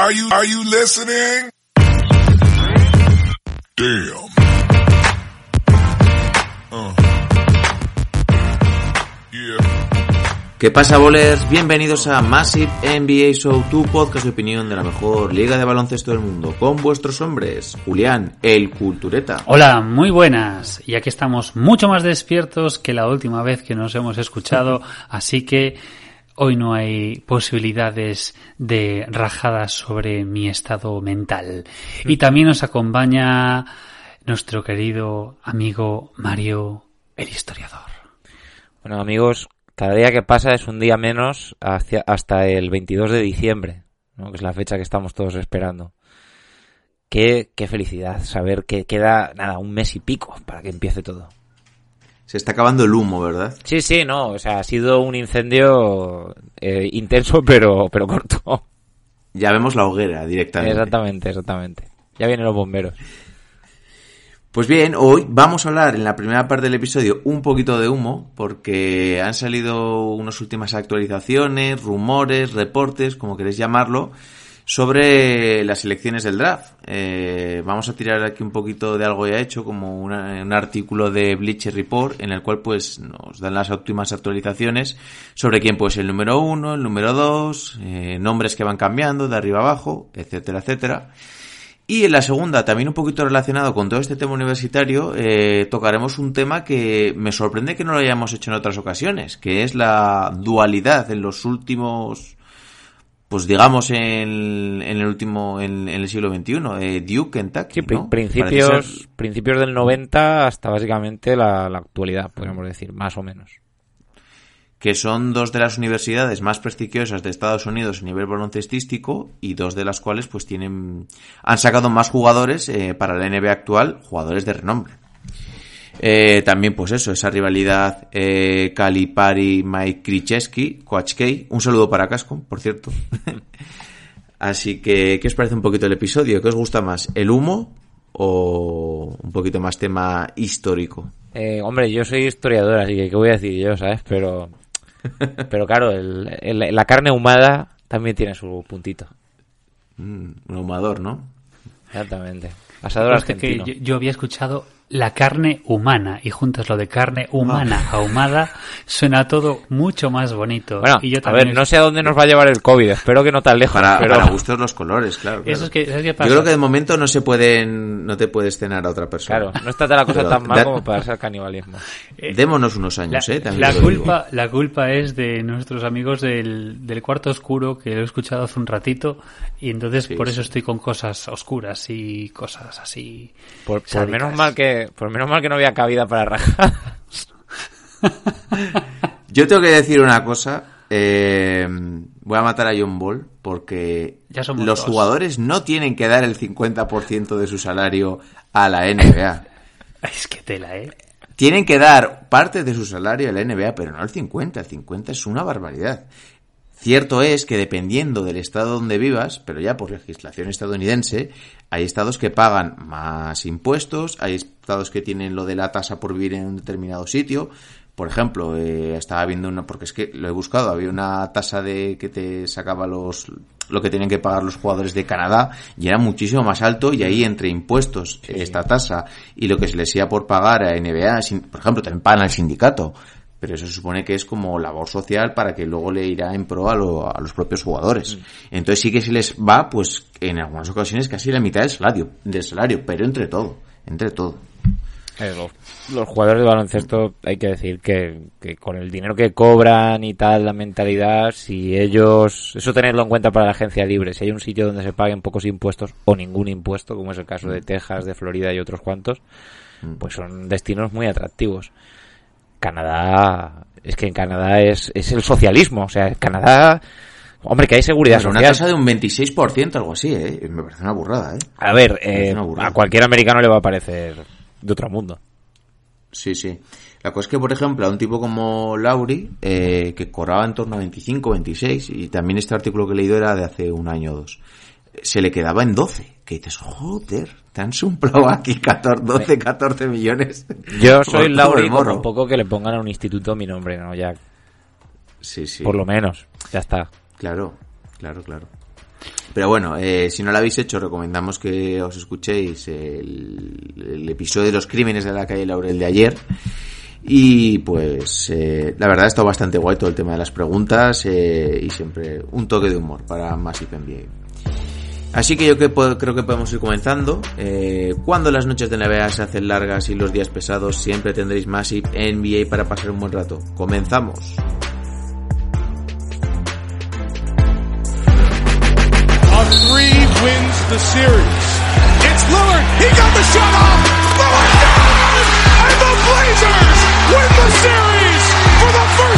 Are you, are you listening? Damn. Uh. Yeah. ¿Qué pasa, bolers? Bienvenidos a Massive NBA Show, tu podcast de opinión de la mejor liga de baloncesto del mundo, con vuestros hombres, Julián, el Cultureta. Hola, muy buenas. Y aquí estamos mucho más despiertos que la última vez que nos hemos escuchado, así que hoy no hay posibilidades de rajadas sobre mi estado mental. Y también nos acompaña nuestro querido amigo Mario, el historiador. Bueno, amigos, cada día que pasa es un día menos hacia, hasta el 22 de diciembre, ¿no? que es la fecha que estamos todos esperando. Qué, qué felicidad saber que queda, nada, un mes y pico para que empiece todo. Se está acabando el humo, ¿verdad? Sí, sí, no, o sea, ha sido un incendio eh, intenso pero, pero corto. Ya vemos la hoguera directamente. Exactamente, exactamente. Ya vienen los bomberos. Pues bien, hoy vamos a hablar en la primera parte del episodio un poquito de humo, porque han salido unas últimas actualizaciones, rumores, reportes, como queréis llamarlo, sobre las elecciones del draft. Eh, vamos a tirar aquí un poquito de algo ya hecho, como una- un artículo de Bleacher Report, en el cual pues nos dan las últimas actualizaciones sobre quién puede ser el número uno, el número dos, eh, nombres que van cambiando de arriba abajo, etcétera, etcétera. Y en la segunda, también un poquito relacionado con todo este tema universitario, eh, tocaremos un tema que me sorprende que no lo hayamos hecho en otras ocasiones, que es la dualidad en los últimos, pues digamos en, en el último, en, en el siglo XXI, eh, Duke, Kentucky, Sí, ¿no? principios, ser- principios del 90 hasta básicamente la, la actualidad, podríamos decir, más o menos. que son dos de las universidades más prestigiosas de Estados Unidos a nivel baloncestístico y dos de las cuales pues tienen han sacado más jugadores eh, para la NBA actual, jugadores de renombre. Eh, también pues eso, esa rivalidad eh, Calipari, Mike Krzyzewski, Coach K, un saludo para Casco, por cierto. Así que, ¿qué os parece un poquito el episodio? ¿Qué os gusta más? ¿El humo o un poquito más tema histórico? Eh, hombre, yo soy historiador, así que qué voy a decir yo, ¿sabes? Pero, pero claro, el- el- la carne ahumada también tiene su puntito. Mm, un ahumador, ¿no? Exactamente. Asador Conste que argentino. yo, yo había escuchado la carne humana y juntas lo de carne humana ahumada suena todo mucho más bonito. Bueno, y yo a ver, no sé a dónde nos va a llevar el COVID, espero que no tan lejos, Para, pero para gustos los colores, claro. claro. Eso es que, ¿sabes qué Yo pasa? creo que de momento no se pueden, no te puedes cenar a otra persona. claro, no está la cosa Pero tan mal da- como para ser canibalismo. Démonos unos La, años, eh. También la digo. culpa, la culpa es de nuestros amigos del, del cuarto oscuro que lo he escuchado hace un ratito y entonces Sí, por eso sí. estoy con cosas oscuras y cosas así. Por, menos mal que, por menos mal que no había cabida para rajar. Yo tengo que decir una cosa. eh, voy a matar a John Ball porque Ya los dos. jugadores no tienen que dar el 50% de su salario a la NBA. Es que tela, ¿eh? Tienen que dar parte de su salario a la NBA, pero no el 50. El 50 es una barbaridad. Cierto es que dependiendo del estado donde vivas, pero ya por legislación estadounidense, hay estados que pagan más impuestos, hay estados que tienen lo de la tasa por vivir en un determinado sitio. Por ejemplo, eh, estaba viendo una, porque es que lo he buscado, había una tasa de que te sacaba los, lo que tenían que pagar los jugadores de Canadá y era muchísimo más alto y ahí entre impuestos, esta tasa y lo que se les iba por pagar a NBA, sin- por ejemplo, también pagan al sindicato. Pero eso se supone que es como labor social para que luego le irá en pro a, lo- a los propios jugadores. Entonces sí que se les va, pues, en algunas ocasiones casi la mitad del salario, del salario, pero entre todo, entre todo. Eh, los, los jugadores de baloncesto hay que decir que, que con el dinero que cobran y tal, la mentalidad, si ellos, eso tenerlo en cuenta para la agencia libre, si hay un sitio donde se paguen pocos impuestos o ningún impuesto, como es el caso de Texas, de Florida y otros cuantos, pues son destinos muy atractivos. Canadá, es que en Canadá es, es el socialismo, o sea, Canadá, hombre, que hay seguridad Pero una tasa de un 26%, algo así, ¿eh? Me parece una burrada, ¿eh? A ver, eh, a cualquier americano le va a parecer de otro mundo. Sí, sí. La cosa es que, por ejemplo, a un tipo como Lauri, eh, que cobraba en torno a 25, 26, y también este artículo que he leído era de hace un año o dos, se le quedaba en 12. Que dices, joder, te han suplado aquí 14, 12, 14 millones. Yo soy Lauri, el como morro. un poco que le pongan a un instituto mi nombre, ¿no? Ya, Sí, sí. por lo menos, ya está. Claro, claro, claro. pero bueno, eh, si no lo habéis hecho, recomendamos que os escuchéis el, el episodio de los crímenes de la calle Laurel de ayer. Y pues eh, la verdad está bastante guay todo el tema de las preguntas eh, y siempre un toque de humor para Massive NBA. Así que yo que creo que podemos ir comenzando. Eh, cuando las noches de NBA se hacen largas y los días pesados, siempre tendréis Massive NBA para pasar un buen rato. Comenzamos. Blazers win the series for the first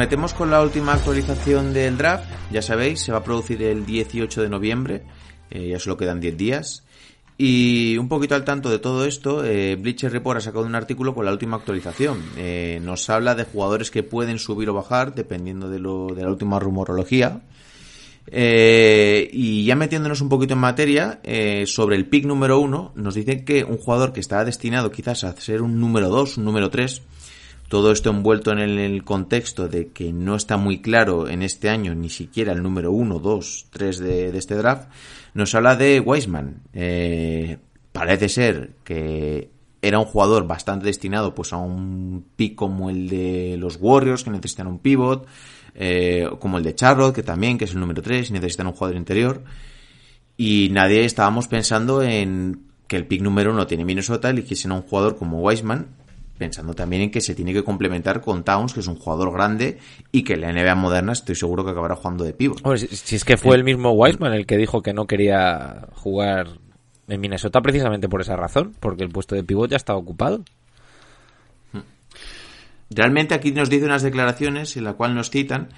metemos con la última actualización del draft. Ya sabéis, se va a producir el 18 de noviembre. eh, ya solo quedan 10 días. Y un poquito al tanto de todo esto, eh, Bleacher Report ha sacado un artículo con la última actualización. Eh, nos habla de jugadores que pueden subir o bajar dependiendo de, lo, de la última rumorología. Eh, y ya metiéndonos un poquito en materia, sobre el pick número uno, nos dicen que un jugador que está destinado quizás a ser un número 2, un número 3, todo esto envuelto en el, contexto de que no está muy claro en este año ni siquiera el número 1, 2, 3 de, de este draft, nos habla de Wiseman. Eh, parece ser que era un jugador bastante destinado pues a un pick como el de los Warriors que necesitan un pivot, eh, como el de Charlotte que también que es el número 3 y necesitan un jugador interior y nadie estábamos pensando en que el pick número uno tiene Minnesota eligiesen a un jugador como Wiseman pensando también en que se tiene que complementar con Towns que es un jugador grande y que en la NBA moderna estoy seguro que acabará jugando de pivot Hombre, si, si es que fue el mismo Wiseman el que dijo que no quería jugar en Minnesota precisamente por esa razón, porque el puesto de pivot ya estaba ocupado. Realmente aquí nos dice unas declaraciones en la cual nos citan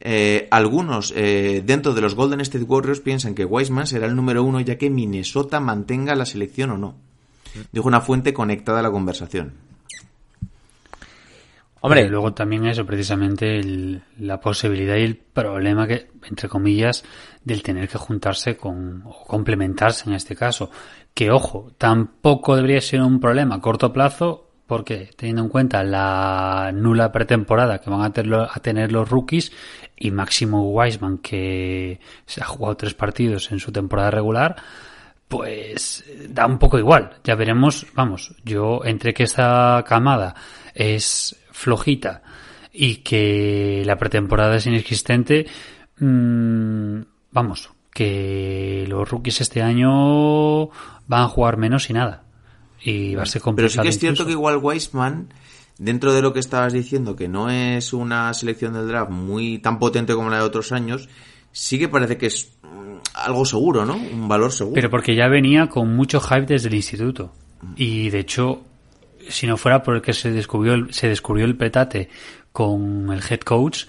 eh, algunos eh, dentro de los Golden State Warriors piensan que Wiseman será el número uno ya que Minnesota mantenga la selección o no. Dijo una fuente conectada a la conversación. Hombre, luego también eso, precisamente el- la posibilidad y el problema que, entre comillas, del tener que juntarse con, o complementarse en este caso. Que ojo, tampoco debería ser un problema a corto plazo, porque teniendo en cuenta la nula pretemporada que van a tener, a tener los rookies y Máximo Wiseman que se ha jugado tres partidos en su temporada regular, pues da un poco igual. Ya veremos, vamos, yo entre que esta camada es flojita y que la pretemporada es inexistente, mm, vamos, que los rookies este año van a jugar menos y nada. Y va a ser Pero complicado. sí que es cierto incluso. que igual Wiseman, dentro de lo que estabas diciendo, que no es una selección del draft muy tan potente como la de otros años, sí que parece que es mm, algo seguro, ¿no? Un valor seguro. Pero porque ya venía con mucho hype desde el instituto. Y de hecho, si no fuera por el que se descubrió el, se descubrió el petate con el head coach,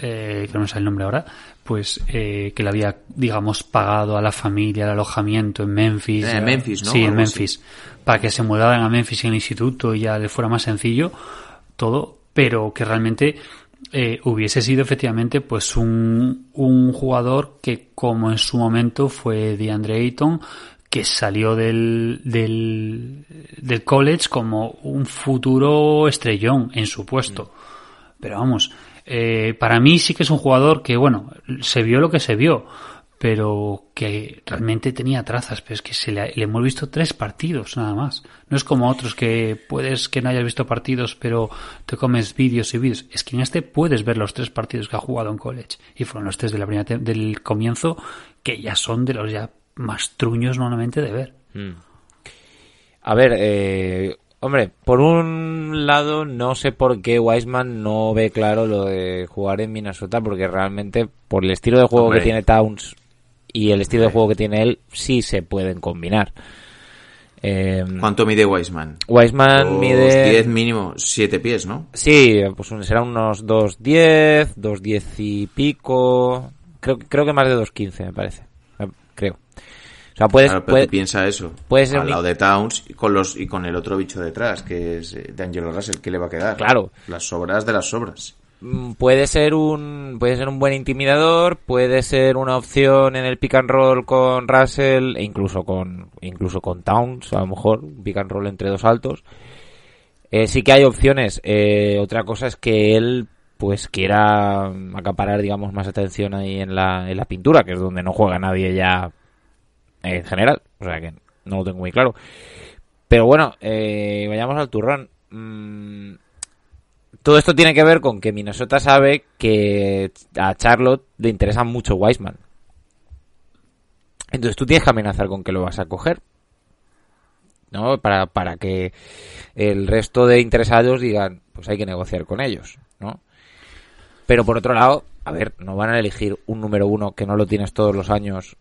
eh, que no me sale el nombre ahora, pues eh, que le había, digamos, pagado a la familia el alojamiento en Memphis. Eh, en Memphis, ¿no? Sí, en así. Memphis. Para que se mudaran a Memphis en el instituto y ya le fuera más sencillo todo, pero que realmente eh, hubiese sido efectivamente pues un, un jugador que como en su momento fue DeAndre Ayton que salió del, del, college como un futuro estrellón en su puesto. Pero vamos, eh, para mí sí que es un jugador que, bueno, se vio lo que se vio, pero que realmente tenía trazas, pero es que se le, le, hemos visto tres partidos nada más. No es como otros que puedes que no hayas visto partidos, pero te comes vídeos y vídeos. Es que en este puedes ver los tres partidos que ha jugado en college y fueron los tres de la primera del comienzo que ya son de los ya más truños normalmente de ver. Mm. A ver, eh, hombre, por un lado no sé por qué Wiseman no ve claro lo de jugar en Minnesota, porque realmente por el estilo de juego Hombre. que tiene Towns y el estilo de juego que tiene él, sí se pueden combinar. Eh, ¿Cuánto mide Wiseman? Wiseman Dos mide... 10 mínimo, 7 pies, ¿no? Sí, pues un- será unos 2.10, 2.10 y pico. Creo, creo que más de 2.15, me parece. O sea, puedes, Claro, pero puede- tú piensa eso. ser Al lado de Towns y con, los, y con el otro bicho detrás, que es eh, de Angelo Russell, ¿qué le va a quedar? Claro. Las sobras de las sobras. mm, puede ser un puede ser un buen intimidador, puede ser una opción en el pick and roll con Russell e incluso con incluso con Towns, a lo mejor pick and roll entre dos altos. Eh, sí que hay opciones. Eh, otra cosa es que él pues quiera acaparar digamos más atención ahí en la, en la pintura, que es donde no juega nadie ya en general. O sea que no lo tengo muy claro. Pero bueno, eh, vayamos al turrón. Mm, todo esto tiene que ver con que Minnesota sabe que a Charlotte le interesa mucho Wiseman. Entonces tú tienes que amenazar con que lo vas a coger. ¿No? Para, para que el resto de interesados digan, pues hay que negociar con ellos, ¿no? Pero por otro lado, a ver, no van a elegir un número uno que no lo tienes todos los años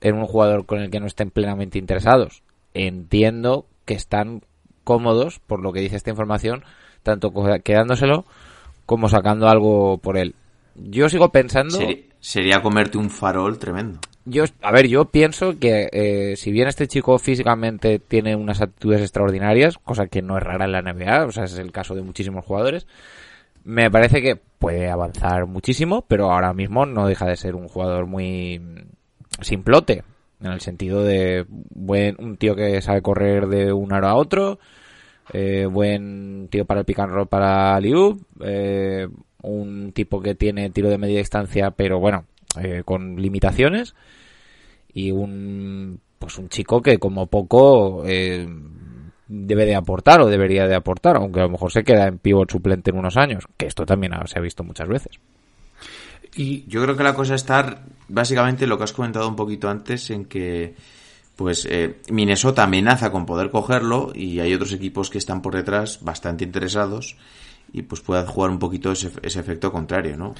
en un jugador con el que no estén plenamente interesados. Entiendo que están cómodos, por lo que dice esta información, tanto quedándoselo como sacando algo por él. Yo sigo pensando... Sería, sería comerte un farol tremendo. Yo, a ver, yo pienso que eh, si bien este chico físicamente tiene unas actitudes extraordinarias, cosa que no es rara en la NBA, o sea, es el caso de muchísimos jugadores, me parece que puede avanzar muchísimo, pero ahora mismo no deja de ser un jugador muy simplote, en el sentido de buen, un tío que sabe correr de un aro a otro, eh, buen tío para el pick and roll para Liu, eh, un tipo que tiene tiro de media distancia, pero bueno, eh, con limitaciones, y un pues un chico que como poco eh, debe de aportar o debería de aportar, aunque a lo mejor se queda en pivot suplente en unos años, que esto también se ha visto muchas veces. Y Yo creo que la cosa está básicamente lo que has comentado un poquito antes en que pues eh, Minnesota amenaza con poder cogerlo y hay otros equipos que están por detrás bastante interesados y pues pueda jugar un poquito ese, ese efecto contrario, ¿no?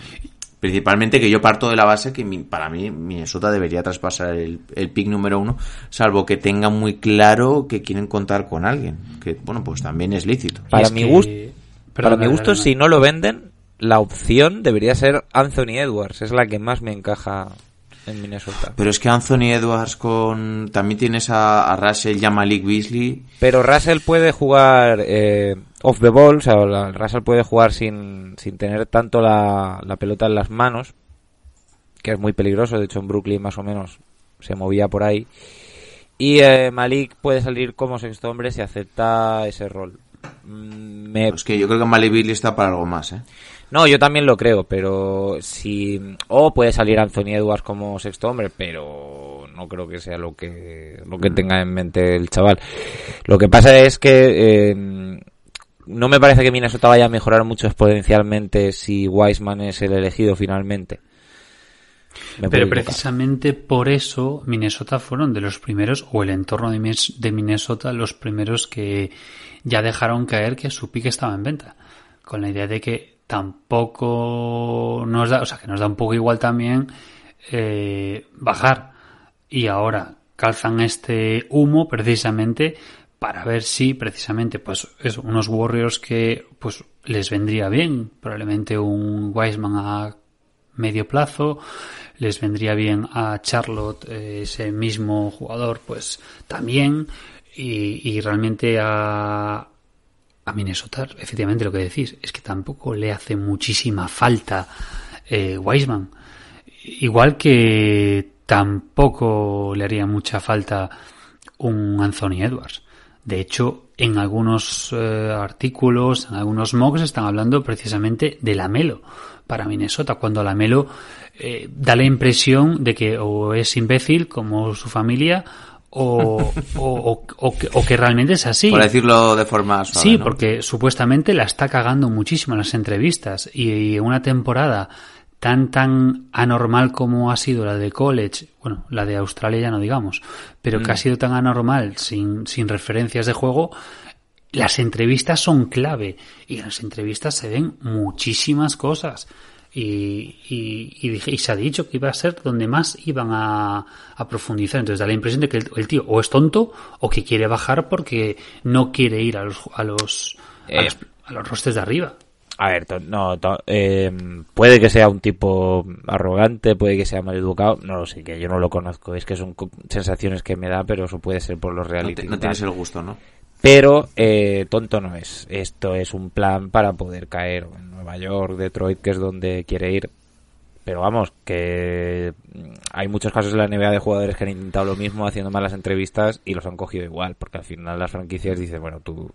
Principalmente que yo parto de la base que mi- para mí Minnesota debería traspasar el, el pick número uno, salvo que tenga muy claro que quieren contar con alguien, que bueno, pues también es lícito. Para es mi que- gusto, para mi gusto, si no lo venden, la opción debería ser Anthony Edwards, es la que más me encaja en Minnesota. Pero es que Anthony Edwards con... También tienes a, a Russell y a Malik Beasley. Pero Russell puede jugar eh, off the ball, o sea, la- Russell puede jugar sin, sin tener tanto la, la pelota en las manos, que es muy peligroso, de hecho en Brooklyn más o menos se movía por ahí. Y eh, Malik puede salir como sexto hombre si acepta ese rol. Mm, Me, Es que yo creo que Malik Beasley está para algo más, ¿eh? No, yo también lo creo, pero si... O puede salir Anthony Edwards como sexto hombre, pero no creo que sea lo que, lo que tenga en mente el chaval. Lo que pasa es que eh, no me parece que Minnesota vaya a mejorar mucho exponencialmente si Wiseman es el elegido finalmente. Me Pero precisamente por eso Minnesota fueron de los primeros, o el entorno de Minnesota, los primeros que ya dejaron caer que su pique estaba en venta. Con la idea de que tampoco nos da, o sea, que nos da un poco igual también eh, bajar. Y ahora calzan este humo precisamente para ver si precisamente pues eso, unos Warriors que pues les vendría bien, probablemente un Wiseman a medio plazo, les vendría bien a Charlotte eh, ese mismo jugador pues también y, y realmente a, a Minnesota efectivamente lo que decís es que tampoco le hace muchísima falta eh, Wiseman. Igual que tampoco le haría mucha falta un Anthony Edwards. De hecho en algunos eh, artículos en algunos mocks están hablando precisamente de Lamelo para Minnesota cuando Lamelo eh, da la impresión de que o es imbécil como su familia o, o, o- que, o que realmente es así. Por decirlo de forma suave. Sí, ¿no? porque supuestamente la está cagando muchísimo en las entrevistas y, una temporada tan tan anormal como ha sido la de college, bueno, la de Australia ya no digamos, pero que ha sido tan anormal sin, sin referencias de juego, las entrevistas son clave y en las entrevistas se ven muchísimas cosas. Y, y, y dije- y se ha dicho que iba a ser donde más iban a, a profundizar. Entonces da la impresión de que el, el tío o es tonto o que quiere bajar porque no quiere ir a los a los a Eh. los, a los rostes de arriba. A ver, to- no, to- eh, puede que sea un tipo arrogante, puede que sea mal educado, no lo sé, que yo no lo conozco, es que son sensaciones que me da, pero eso puede ser por los No, reality. te- no tal. tienes el gusto, ¿no? Pero eh, tonto no es. Esto es un plan para poder caer en Nueva York, Detroit, que es donde quiere ir. Pero vamos, que mm, hay muchos casos en la NBA de jugadores que han intentado lo mismo haciendo malas entrevistas y los han cogido igual, porque al final las franquicias dicen, bueno, tú...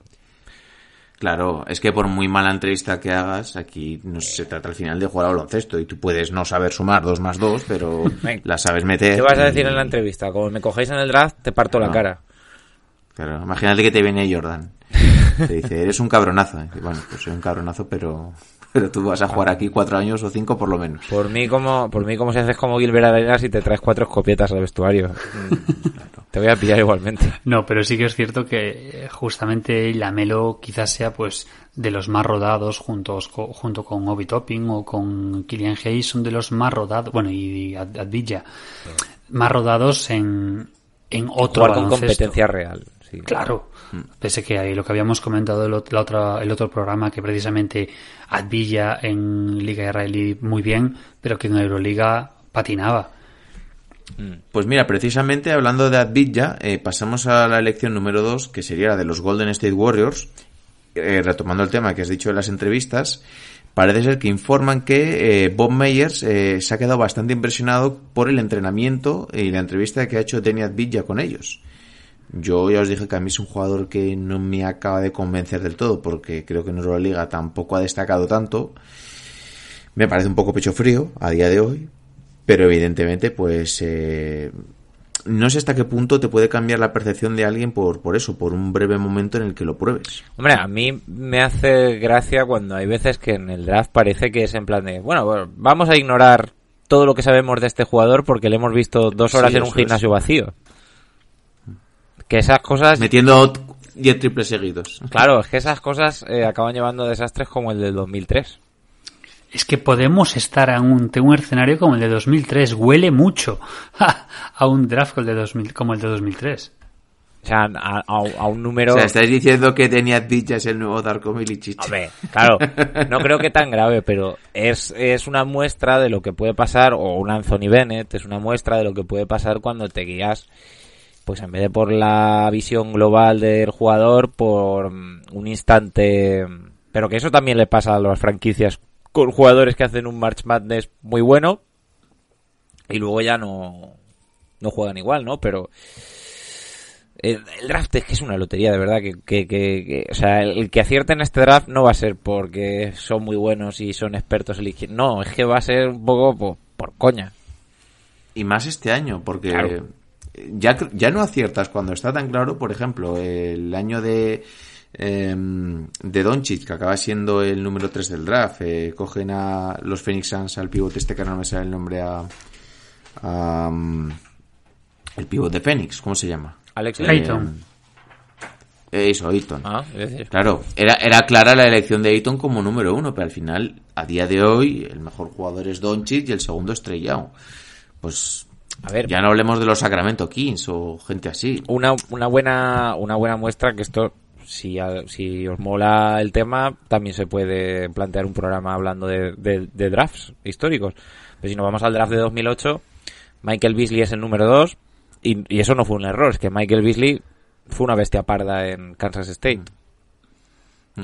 Claro, es que por muy mala entrevista que hagas, aquí no se trata al final de jugar al baloncesto y tú puedes no saber sumar dos más dos, pero la sabes meter. ¿Qué vas a y- decir en la entrevista? Como me cogéis en el draft, te parto la No. cara. Claro, imagínate que te viene Jordan. Te dice, eres un cabronazo. Y dice, bueno, pues soy un cabronazo, pero, pero tú vas a jugar aquí cuatro años o cinco por lo menos. Por mí, como, por mí, como si haces como Gilbert Arenas y te traes cuatro escopietas al vestuario. Te voy a pillar igualmente. No, pero sí que es cierto que eh, justamente Lamelo quizás sea pues de los más rodados juntos junto con Obi Topping o con Killian Hayes son de los más rodados, bueno, y Ad- Advilla, más rodados en en otro Jugar con baloncesto. competencia real. Sí. Claro. Pese que ahí lo que habíamos comentado el, ot- la otra, el otro programa, que precisamente Advilla en Liga Israelí muy bien, pero que en Euroliga patinaba. Pues mira, precisamente hablando de Advija, eh, pasamos a la elección número 2, que sería la de los Golden State Warriors. Eh, retomando el tema que has dicho en las entrevistas, parece ser que informan que eh, Bob Meyers eh, se ha quedado bastante impresionado por el entrenamiento y la entrevista que ha hecho Denny Advija con ellos. Yo ya os dije que a mí es un jugador que no me acaba de convencer del todo, porque creo que en Euroliga tampoco ha destacado tanto. Me parece un poco pecho frío a día de hoy, pero evidentemente, pues eh, no sé hasta qué punto te puede cambiar la percepción de alguien por, por eso, por un breve momento en el que lo pruebes. Hombre, a mí me hace gracia cuando hay veces que en el draft parece que es en plan de, bueno, vamos a ignorar todo lo que sabemos de este jugador porque le hemos visto dos horas Sí, en un gimnasio vacío. Que esas cosas, Metiendo 10 triples seguidos. claro, es que esas cosas eh, acaban llevando a desastres como el del 2003. Es que podemos estar ante un escenario como el de 2003. Huele mucho a un draft como el de, 2000, como el de 2003. O sea, a, a- a un número... O sea, estáis diciendo que Advija es el nuevo Darko Milicic. Hombre, claro, no creo que tan grave, pero es, es una muestra de lo que puede pasar, o un Anthony Bennett, es una muestra de lo que puede pasar cuando te guías, pues en vez de por la visión global del jugador, por mm, un instante, pero que eso también le pasa a las franquicias con jugadores que hacen un March Madness muy bueno y luego ya no, no juegan igual, ¿no? Pero el, el draft es que es una lotería, de verdad. Que, que, que- que- o sea, el, el que acierte en este draft no va a ser porque son muy buenos y son expertos eligiendo. No, es que va a ser un poco po- por, coña. Y más este año, porque Claro. Ya, ya no aciertas cuando está tan claro, por ejemplo, el año de em, de Doncic, que acaba siendo el número 3 del draft, eh, cogen a los Phoenix Suns al pivote este que no me sale el nombre a, a, mm, el pivote de Phoenix, ¿cómo se llama? Alex Eh, Ayton. eh, eso, Ayton. Ah, Claro, era, era clara la elección de Ayton como número uno, pero al final, a día de hoy, el mejor jugador es Doncic y el segundo es Trey Young. Pues a ver, ya no hablemos de los Sacramento Kings o gente así. una, una buena una buena muestra que esto si, si os mola el tema también se puede plantear un programa hablando de, de- de drafts históricos. Pero si nos vamos al draft de 2008 Michael Beasley es el número 2 y, y eso no fue un error es que Michael Beasley fue una bestia parda en Kansas State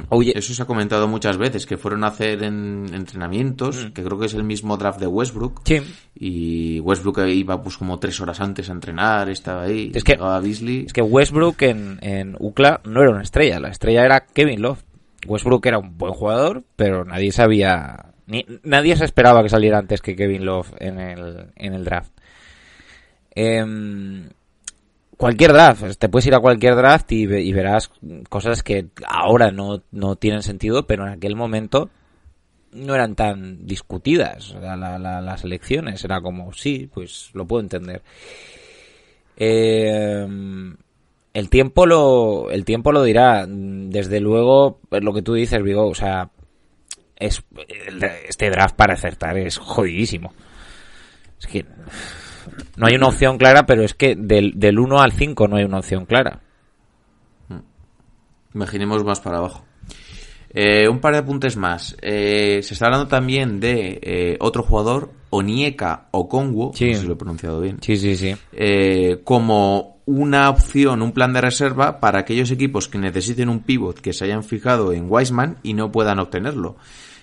Oye. Eso se ha comentado muchas veces, que fueron a hacer en entrenamientos, que creo que es el mismo draft de Westbrook. Mm. Sí. Y Westbrook iba pues como tres horas antes a entrenar, estaba ahí, Es que- llegaba Beasley. es que Westbrook en, en UCLA no era una estrella la estrella era Kevin Love Westbrook era un buen jugador pero nadie sabía Ni, nadie se esperaba que saliera antes que Kevin Love en el, en el draft. Em, cualquier draft, te puedes ir a cualquier draft y, y verás cosas que ahora no, no tienen sentido, pero en aquel momento no eran tan discutidas las elecciones. Era como, sí, pues lo puedo entender. Eh, el tiempo lo el tiempo lo dirá. Desde luego, lo que tú dices, Vigo, o sea, es este draft para acertar es jodidísimo. Es que no hay una opción clara, pero es que del, del 1 al 5 no hay una opción clara. Imaginemos más para abajo. Eh, un par de apuntes más. Eh, se está hablando también de eh, otro jugador, Onieka Okongwu, Sí. no sé si lo he pronunciado bien, Sí, sí, sí. eh, como una opción, un plan de reserva para aquellos equipos que necesiten un pivot que se hayan fijado en Wiseman y no puedan obtenerlo.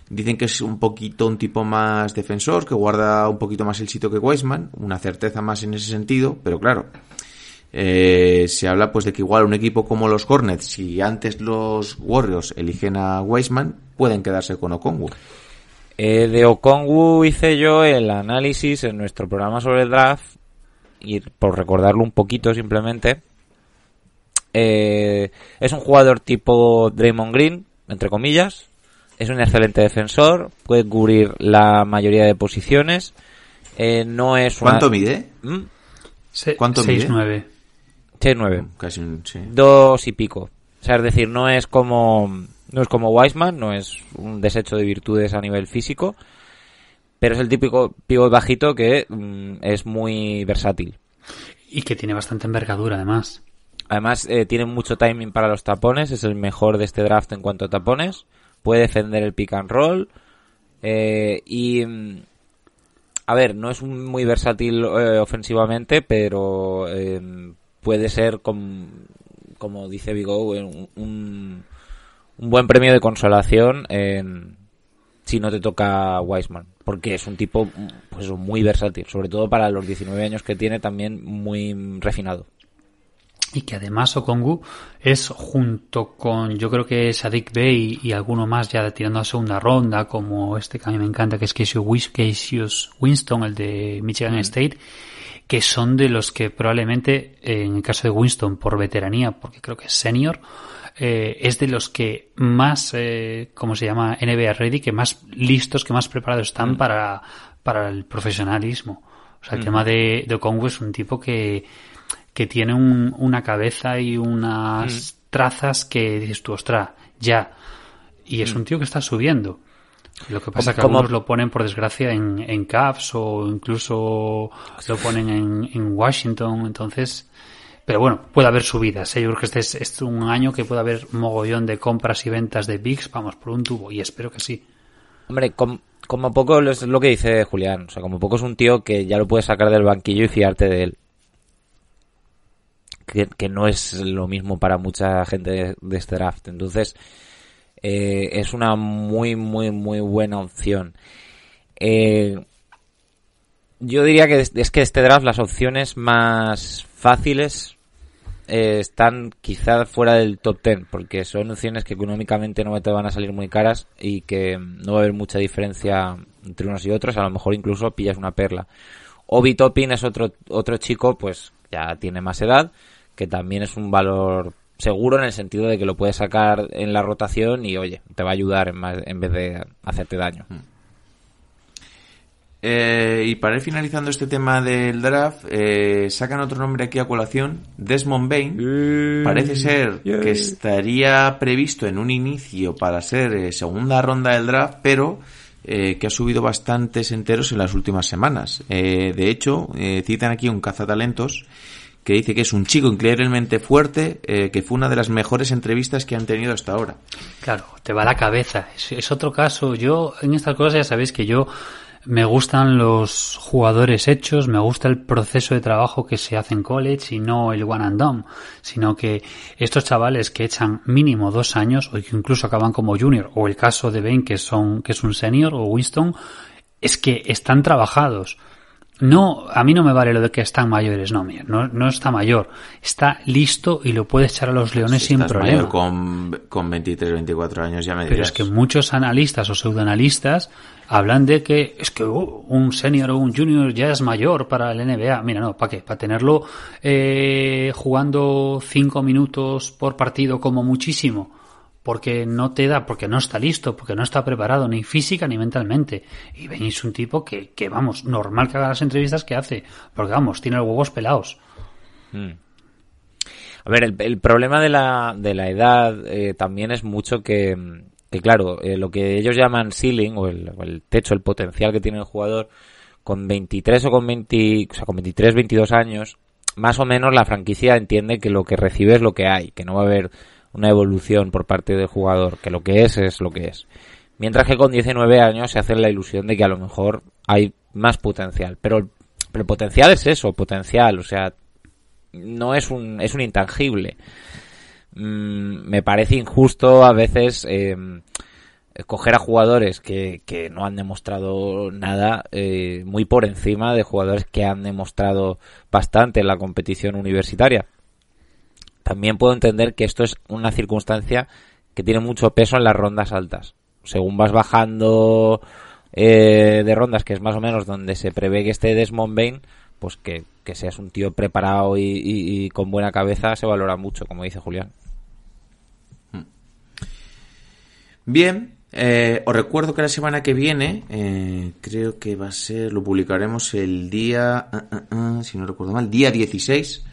Dicen que es un poquito un tipo más defensor, que guarda un poquito más el sitio que Wiseman, una certeza más en ese sentido, pero claro, eh, se habla pues de que igual un equipo como los Hornets, si antes los Warriors eligen a Wiseman, pueden quedarse con Okongwu. Eh, de Okongwu hice yo el análisis en nuestro programa sobre el draft y por recordarlo un poquito simplemente. eh, es un jugador tipo Draymond Green, entre comillas. Es un excelente defensor, puede cubrir la mayoría de posiciones. eh, no es una... ¿Cuánto mide? ¿Mm? Se- ¿Cuánto mide? 6-9. 6-9. Casi un, sí. dos y pico. O sea, es decir, no es como no es como Wiseman, no es un desecho de virtudes a nivel físico, pero es el típico pivot bajito que mm, es muy versátil. Y que tiene bastante envergadura, además. Además, eh, tiene mucho timing para los tapones, es el mejor de este draft en cuanto a tapones. Puede defender el pick and roll. eh, y. mm, A ver, no es muy versátil eh, ofensivamente, pero eh, puede ser, com- como dice Vigo, un, un, un buen premio de consolación en, si no te toca Wiseman. Porque es un tipo pues, muy versátil, sobre todo para los 19 años que tiene, también muy refinado. Y que además Okongu es junto con, yo creo que Sadik Bey y alguno más ya tirando a segunda ronda, como este que a mí me encanta, que es Cassius, Winston, el de Michigan State, que son de los que probablemente, en el caso de Winston, por veteranía, porque creo que es senior, eh, es de los que más, eh, ¿cómo se llama? NBA ready, que más listos, que más preparados están para, para el profesionalismo. O sea, el tema de, de Okongu es un tipo que, que tiene un- una cabeza y unas trazas que dices tú, ostras, ya. Y es un tío que está subiendo. Lo que pasa es que algunos lo ponen, por desgracia, en, en Cavs o incluso lo ponen en, en Washington. Entonces, pero bueno, puede haber subidas. ¿eh? Yo creo que este es, un año que puede haber mogollón de compras y ventas de Bigs, vamos, por un tubo. Y espero que sí. Hombre, com- como poco es lo que dice Julián. O sea, como poco es un tío que ya lo puedes sacar del banquillo y fiarte de él. Que, no es lo mismo para mucha gente de, este draft. Entonces, eh, es una muy, muy, muy buena opción. Eh, yo diría que es, que este draft las opciones más fáciles eh, están quizá fuera del top 10 porque son opciones que económicamente no te van a salir muy caras y que no va a haber mucha diferencia entre unos y otros, a lo mejor incluso pillas una perla. Obi Toppin es otro, otro chico, pues ya tiene más edad, que también es un valor seguro en el sentido de que lo puedes sacar en la rotación y oye, te va a ayudar en, más- en vez de hacerte daño. Eh, y para ir finalizando este tema del draft, eh, sacan otro nombre aquí a colación, Desmond Bain. Parece ser que estaría previsto en un inicio para ser eh, segunda ronda del draft, pero eh, que ha subido bastantes enteros en las últimas semanas. Eh, de hecho, eh, citan aquí un cazatalentos que dice que es un chico increíblemente fuerte, eh, que fue una de las mejores entrevistas que han tenido hasta ahora. Claro, te va la cabeza. Es, es otro caso. Yo, en estas cosas ya sabéis que yo me gustan los jugadores hechos, me gusta el proceso de trabajo que se hace en college y no el one and done, sino que estos chavales que echan mínimo dos años o que incluso acaban como junior, o el caso de Ben que son, que es un senior, o Winston, es que están trabajados. No, a mí no me vale lo de que están mayores, no, mira, no, no está mayor. Está listo y lo puede echar a los leones Si sin estás problema. mayor con, con 23, 24 años ya me Pero dirás. es que muchos analistas o pseudoanalistas hablan de que es que oh, un senior o un junior ya es mayor para el NBA. Mira, no, ¿para qué? Para tenerlo eh, jugando cinco minutos por partido como muchísimo. Porque no te da, porque no está listo, porque no está preparado ni física ni mentalmente. Y veis un tipo que, que, vamos, normal que haga las entrevistas que hace. Porque vamos, tiene los huevos pelados. A ver, el, el problema de la, de la edad eh, también es mucho que, que claro, eh, lo que ellos llaman ceiling o el, el techo, el potencial que tiene el jugador, con 23 o con 20, o sea, con 23, 22 años, más o menos la franquicia entiende que lo que recibe es lo que hay, que no va a haber una evolución por parte del jugador, que lo que es es lo que es. Mientras que con 19 años se hace la ilusión de que a lo mejor hay más potencial. Pero, pero el potencial es eso, potencial, o sea, no es un, es un intangible. Mm, me parece injusto a veces eh, coger a jugadores que, que no han demostrado nada eh, muy por encima de jugadores que han demostrado bastante en la competición universitaria. También puedo entender que esto es una circunstancia que tiene mucho peso en las rondas altas. Según vas bajando eh, de rondas, que es más o menos donde se prevé que esté Desmond Bain, pues que, que seas un tío preparado y, con buena cabeza se valora mucho, como dice Julián. Bien, eh, os recuerdo que la semana que viene, eh, creo que va a ser, lo publicaremos el día, ah, ah, ah, si no recuerdo mal, día 16.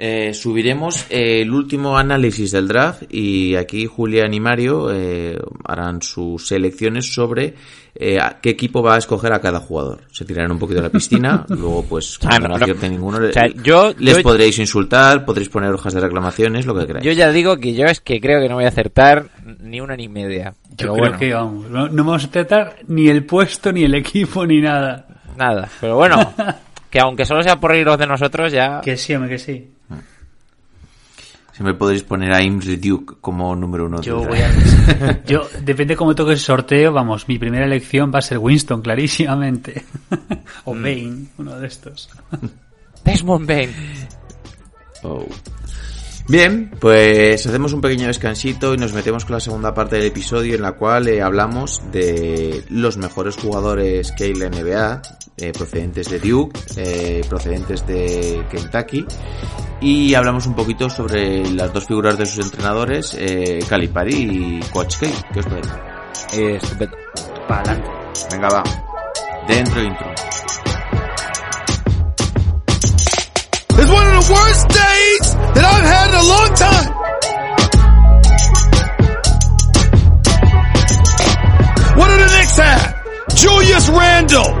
Eh, subiremos el último análisis del draft y aquí Julián y Mario eh, harán sus selecciones sobre eh, a qué equipo va a escoger a cada jugador. Se tirarán un poquito a la piscina, luego pues Ah, cuando no, no ninguno O sea, yo- les yo- podréis insultar, podréis poner hojas de reclamaciones, lo que queráis. Yo ya digo que yo es que creo que no voy a acertar ni una ni media. Yo creo bueno, que vamos, no, no vamos a tratar ni el puesto, ni el equipo, ni nada. nada. Pero bueno, que aunque solo sea por reíros de nosotros, ya... Que sí, hombre, que sí. Siempre podréis poner a Imre Duke como número uno. Yo voy a... Yo, depende cómo toque el sorteo, vamos, mi primera elección va a ser Winston, clarísimamente. o Bane, uno de estos. Desmond Bain. Oh. Bien, pues hacemos un pequeño descansito y nos metemos con la segunda parte del episodio en la cual eh, hablamos de los mejores jugadores que hay en la NBA, eh, procedentes de Duke, eh, procedentes de Kentucky y hablamos un poquito sobre las dos figuras de sus entrenadores, eh, Calipari y Coach K. ¿Qué os parece? Eh, estupendo. Para adelante. Venga, va. Dentro intro. It's one of the worst days that I've had in a long time. What do the Knicks have? Julius Randle,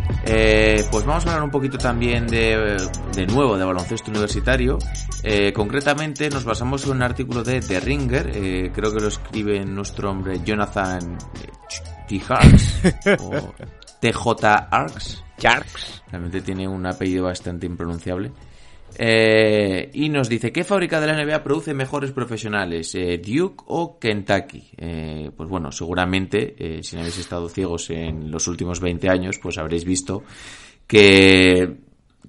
eh, pues vamos a hablar un poquito también de, de nuevo de baloncesto universitario. Eh, concretamente nos basamos en un artículo de The Ringer, eh, creo que lo escribe nuestro hombre Jonathan eh, T. Harks, o TJ Arks. Realmente tiene un apellido bastante impronunciable. Eh, y nos dice, ¿qué fábrica de la NBA produce mejores profesionales? Eh, ¿Duke o Kentucky? Eh, pues bueno, seguramente, si no habéis estado ciegos en los últimos 20 años, pues habréis visto que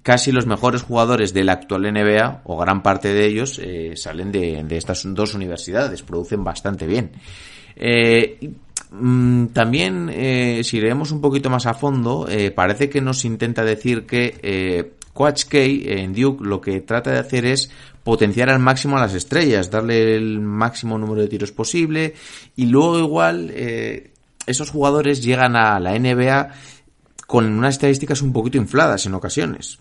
casi los mejores jugadores de la actual NBA, o gran parte de ellos, salen de, de estas dos universidades, producen bastante bien. Mm, también, si leemos un poquito más a fondo, parece que nos intenta decir que Coach K en Duke lo que trata de hacer es potenciar al máximo a las estrellas, darle el máximo número de tiros posible y luego igual eh, esos jugadores llegan a la NBA con unas estadísticas un poquito infladas en ocasiones.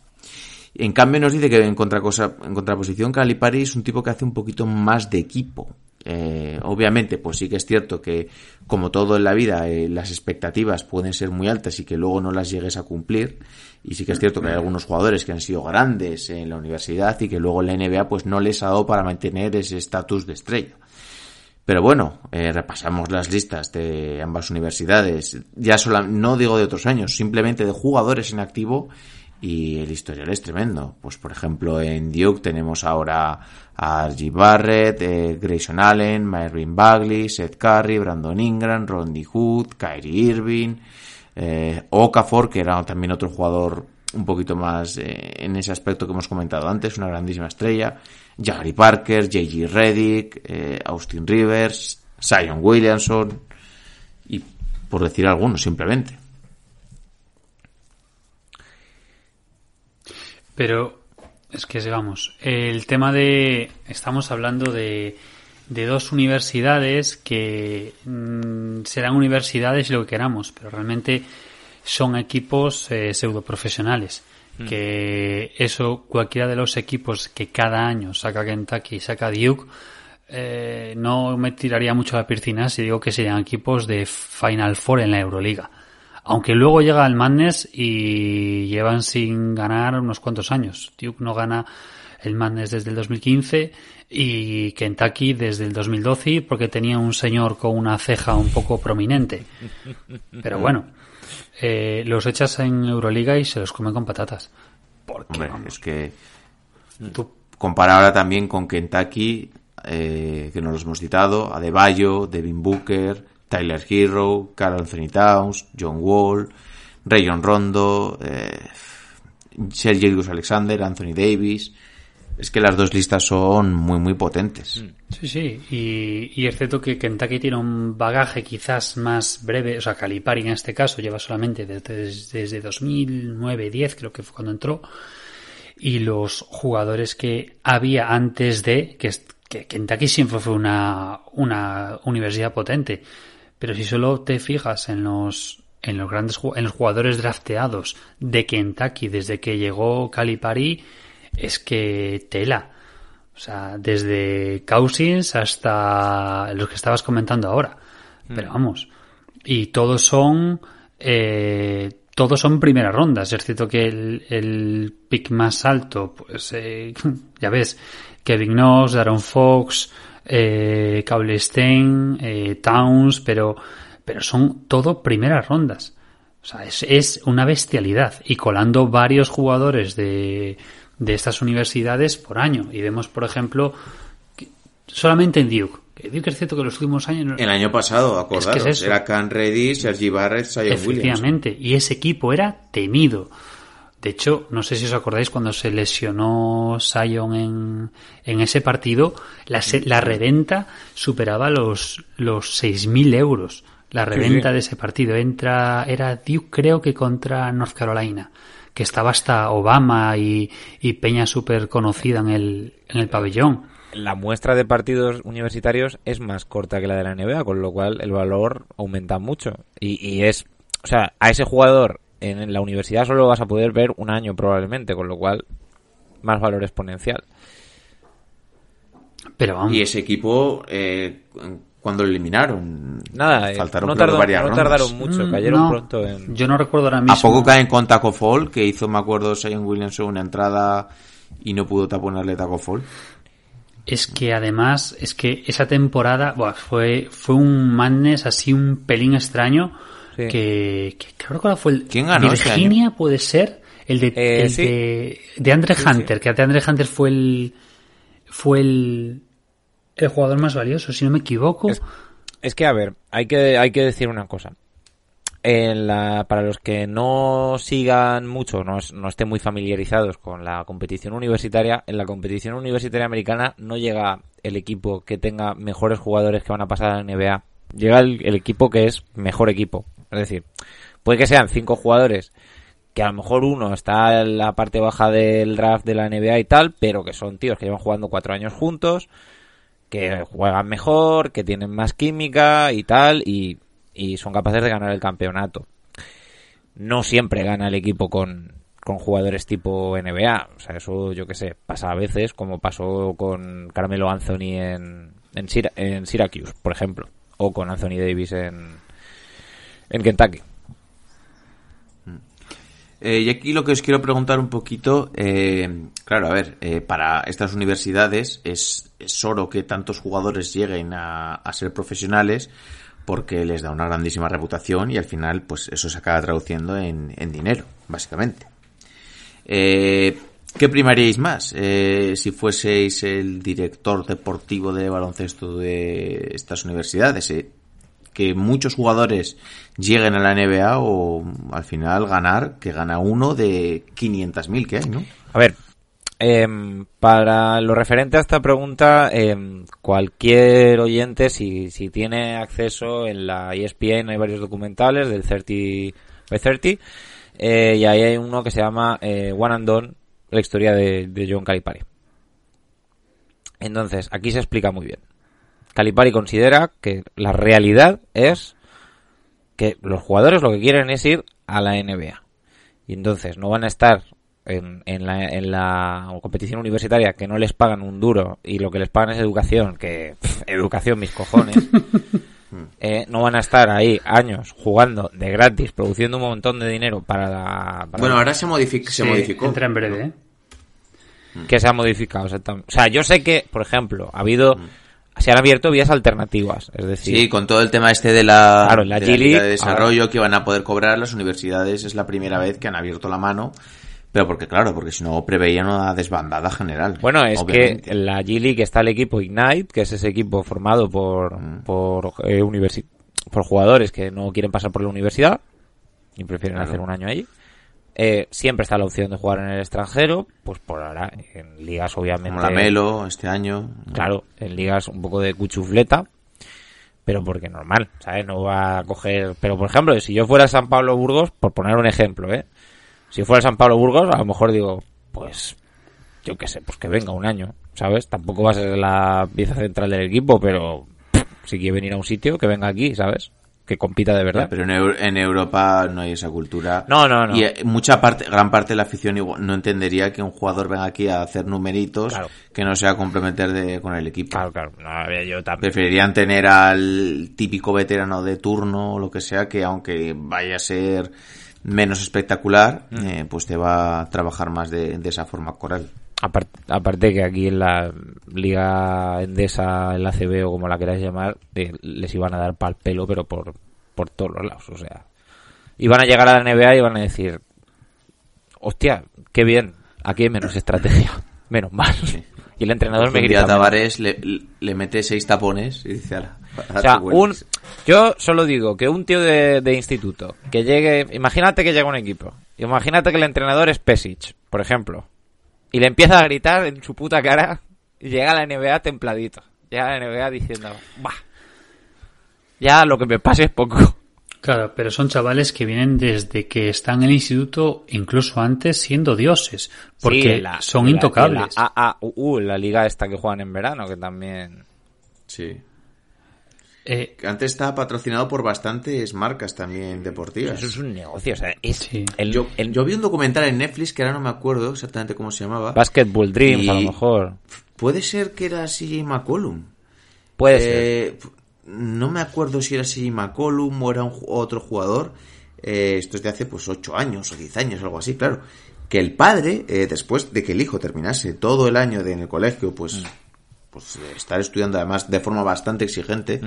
En cambio nos dice que en, en contraposición Calipari es un tipo que hace un poquito más de equipo. Eh, obviamente, pues sí que es cierto que, como todo en la vida, eh, las expectativas pueden ser muy altas y que luego no las llegues a cumplir. Y sí que es cierto que hay algunos jugadores que han sido grandes en la universidad y que luego la NBA pues no les ha dado para mantener ese estatus de estrella. Pero bueno, eh, repasamos las listas de ambas universidades. Ya sola, no digo de otros años, simplemente de jugadores en activo y el historial es tremendo. Pues por ejemplo en Duke tenemos ahora a G. Barrett, eh, Grayson Allen, Marvin Bagley, Seth Curry, Brandon Ingram, Rodney Hood, Kyrie Irving, eh, Okafor, que era también otro jugador un poquito más eh, en ese aspecto que hemos comentado antes, una grandísima estrella, Jagger Parker, J.G. Reddick, eh, Austin Rivers, Zion Williamson, y por decir algunos simplemente. Pero es que vamos, el tema de estamos hablando de, de dos universidades que mm, serán universidades y lo que queramos, pero realmente son equipos eh, pseudo profesionales. Que eso, cualquiera de los equipos que cada año saca Kentucky y saca Duke, eh, no me tiraría mucho a la piscina si digo que serían equipos de Final Four en la Euroliga. Aunque luego llega el Madness y llevan sin ganar unos cuantos años. Duke no gana el Madness desde el 2015 y Kentucky desde el 2012 porque tenía un señor con una ceja un poco prominente. Pero bueno, eh, los echas en Euroliga y se los comen con patatas. Porque, Hombre, vamos, es que tú- ahora también con Kentucky, eh, que no los hemos citado, Adebayo, Devin Booker, Tyler Hero, Carl Anthony Towns, John Wall, Rayon Rondo, eh, Sergio Alexander, Anthony Davis. Es que las dos listas son muy, muy potentes. Sí, sí, y, y que Kentucky tiene un bagaje quizás más breve, o sea, Calipari en este caso lleva solamente desde, desde 2009-10, creo que fue cuando entró, y los jugadores que había antes de, que, que Kentucky siempre fue una, una universidad potente, pero si solo te fijas en los, en los grandes, en los jugadores drafteados de Kentucky desde que llegó Calipari, es que tela. O sea, desde Cousins hasta los que estabas comentando ahora. Pero vamos. Y todos son. eh, todos son primeras rondas. Es cierto que el, el pick más alto, pues eh, ya ves, Kevin Knox, Aaron Fox, eh, Cable Stein, eh, Towns, pero, pero son todo primeras rondas. O sea, es, es una bestialidad. Y colando varios jugadores de, de estas universidades por año. Y vemos, por ejemplo, que- solamente en Duke. Que Duke es cierto que los últimos años... El año pasado, acordaros, Es que es era Cam Reddy, Sergi Barrett, Williams. Efectivamente. Y ese equipo era temido. De hecho, no sé si os acordáis cuando se lesionó Sion en, en ese partido, la, se- la reventa superaba los, los 6.000 euros. La reventa sí. de ese partido entra, era Duke creo que contra North Carolina, que estaba hasta Obama y, y Peña súper conocida en el, en el pabellón. La muestra de partidos universitarios es más corta que la de la NBA, con lo cual el valor aumenta mucho. Y, y es, o sea, a ese jugador en la universidad solo vas a poder ver un año probablemente, con lo cual más valor exponencial. Pero vamos. Y ese equipo, eh, cuando lo eliminaron, Nada, eh, faltaron no, creo que tardó- varias no rondas. tardaron mucho, Mm, cayeron no, pronto en... Yo no recuerdo ahora mismo. ¿A poco caen con Taco Fall? Que hizo, me acuerdo, Zion Williamson una entrada y no pudo taponarle Taco Fall. Es que además, es que esa temporada buah, fue, fue un madness así un pelín extraño. Sí. Que, que creo que fue el ¿Quién ganó ese Virginia puede ser el de, Eh, el sí. de, de Andre Sí, sí. Hunter, que de Andre Hunter fue el fue el, el jugador más valioso, si no me equivoco. Es- que, a ver, hay que, hay que decir una cosa. En la, para los que no sigan mucho, no, no estén muy familiarizados con la competición universitaria, en la competición universitaria americana no llega el equipo que tenga mejores jugadores que van a pasar a la NBA. Llega el, el equipo que es mejor equipo. Es decir, puede que sean cinco jugadores que a lo mejor uno está en la parte baja del draft de la NBA y tal, pero que son tíos que llevan jugando cuatro años juntos, que juegan mejor, que tienen más química y tal, y, y son capaces de ganar el campeonato. No siempre gana el equipo con, con jugadores tipo NBA. O sea, eso yo que sé, pasa a veces, como pasó con Carmelo Anthony en, en, en Syracuse, por ejemplo, o con Anthony Davis en, en Kentucky. Eh, y aquí lo que os quiero preguntar un poquito, eh, claro, a ver, eh, para estas universidades es, es oro que tantos jugadores lleguen a, a ser profesionales porque les da una grandísima reputación y al final pues eso se acaba traduciendo en, en dinero, básicamente. Eh, ¿Qué primaríais más? Eh, si fueseis el director deportivo de baloncesto de estas universidades, eh, que muchos jugadores lleguen a la NBA o al final ganar, que gana uno de 500.000 que hay, ¿no? A ver, em, para lo referente a esta pregunta, em, cualquier oyente, si, si tiene acceso en la ESPN, hay varios documentales del 30 by 30, eh, y ahí hay uno que se llama eh, One and Done, la historia de, de John Calipari. Entonces, aquí se explica muy bien. Calipari considera que la realidad es que los jugadores lo que quieren es ir a la NBA. Y entonces no van a estar en, en, la, en la competición universitaria que no les pagan un duro y lo que les pagan es educación, que pff, educación mis cojones. Eh, no van a estar ahí años jugando de gratis, produciendo un montón de dinero para, la- para Bueno, ahora se, modific- se Sí, modificó. Entra en breve, ¿eh? que se ha modificado exactamente. O sea, yo sé que, por ejemplo, ha habido, se han abierto vías alternativas, es decir, Sí, con todo el tema este de la, Claro, la de Liga League, de desarrollo que van a poder cobrar las universidades es la primera vez que han abierto la mano, pero porque claro, porque si no preveían una desbandada general. Bueno, es obviamente. que en la G League está el equipo Ignite, que es ese equipo formado por, por, eh, universi- por jugadores que no quieren pasar por la universidad y prefieren Claro. hacer un año allí. Eh, siempre está la opción de jugar en el extranjero, pues por ahora en ligas obviamente... como la Melo este año. Claro, en ligas un poco de cuchufleta, pero porque normal, ¿sabes? No va a coger... Pero por ejemplo, si yo fuera San Pablo Burgos, por poner un ejemplo, ¿eh? Si fuera San Pablo Burgos, a lo mejor digo, pues, yo qué sé, pues que venga un año, ¿sabes? Tampoco va a ser la pieza central del equipo, pero pff, si quiere venir a un sitio, que venga aquí, ¿sabes? Que compita de verdad. Pero en, Eu- en Europa no hay esa cultura. No, no, no. Y eh, mucha parte, gran parte de la afición no entendería que un jugador venga aquí a hacer numeritos Claro. que no sea comprometer de, con el equipo. Claro, claro. No, yo también. Preferirían tener al típico veterano de turno o lo que sea, que aunque vaya a ser menos espectacular, Mm. eh, pues te va a trabajar más de, de esa forma coral. Apar- Aparte que aquí en la Liga Endesa, el ACB o como la queráis llamar, eh, les iban a dar pal pelo, pero por, por todos los lados. O sea, iban a llegar a la NBA y iban a decir, hostia, qué bien, aquí hay menos estrategia, menos mal. Y el entrenador me grita. Tavares le, le mete seis tapones y dice, "Ala, O sea, tú vuelves". un, yo solo digo que un tío de, de instituto que llegue, imagínate que llega un equipo, imagínate que el entrenador es Pesic, por ejemplo, y le empieza a gritar en su puta cara y llega a la NBA templadito, llega a la NBA diciendo, bah, ya lo que me pase es poco. Claro, pero son chavales que vienen desde que están en el instituto, incluso antes, siendo dioses, porque Sí, la- son la- intocables. La AAU, la liga esta que juegan en verano, que también... Sí. Eh, Que antes estaba patrocinado por bastantes marcas también deportivas. Eso es un negocio, o sea, es Sí. el, Yo, el yo vi un documental en Netflix que ahora no me acuerdo exactamente cómo se llamaba. Basketball Dreams, a lo mejor. Puede ser que era CJ McCollum. Puede ser. Eh, No me acuerdo si era CJ McCollum o era un otro jugador. Eh, esto es de hace pues 8 años o 10 años, algo así, claro. Que el padre, eh, después de que el hijo terminase todo el año de, en el colegio, pues, pues eh, estar estudiando además de forma bastante exigente,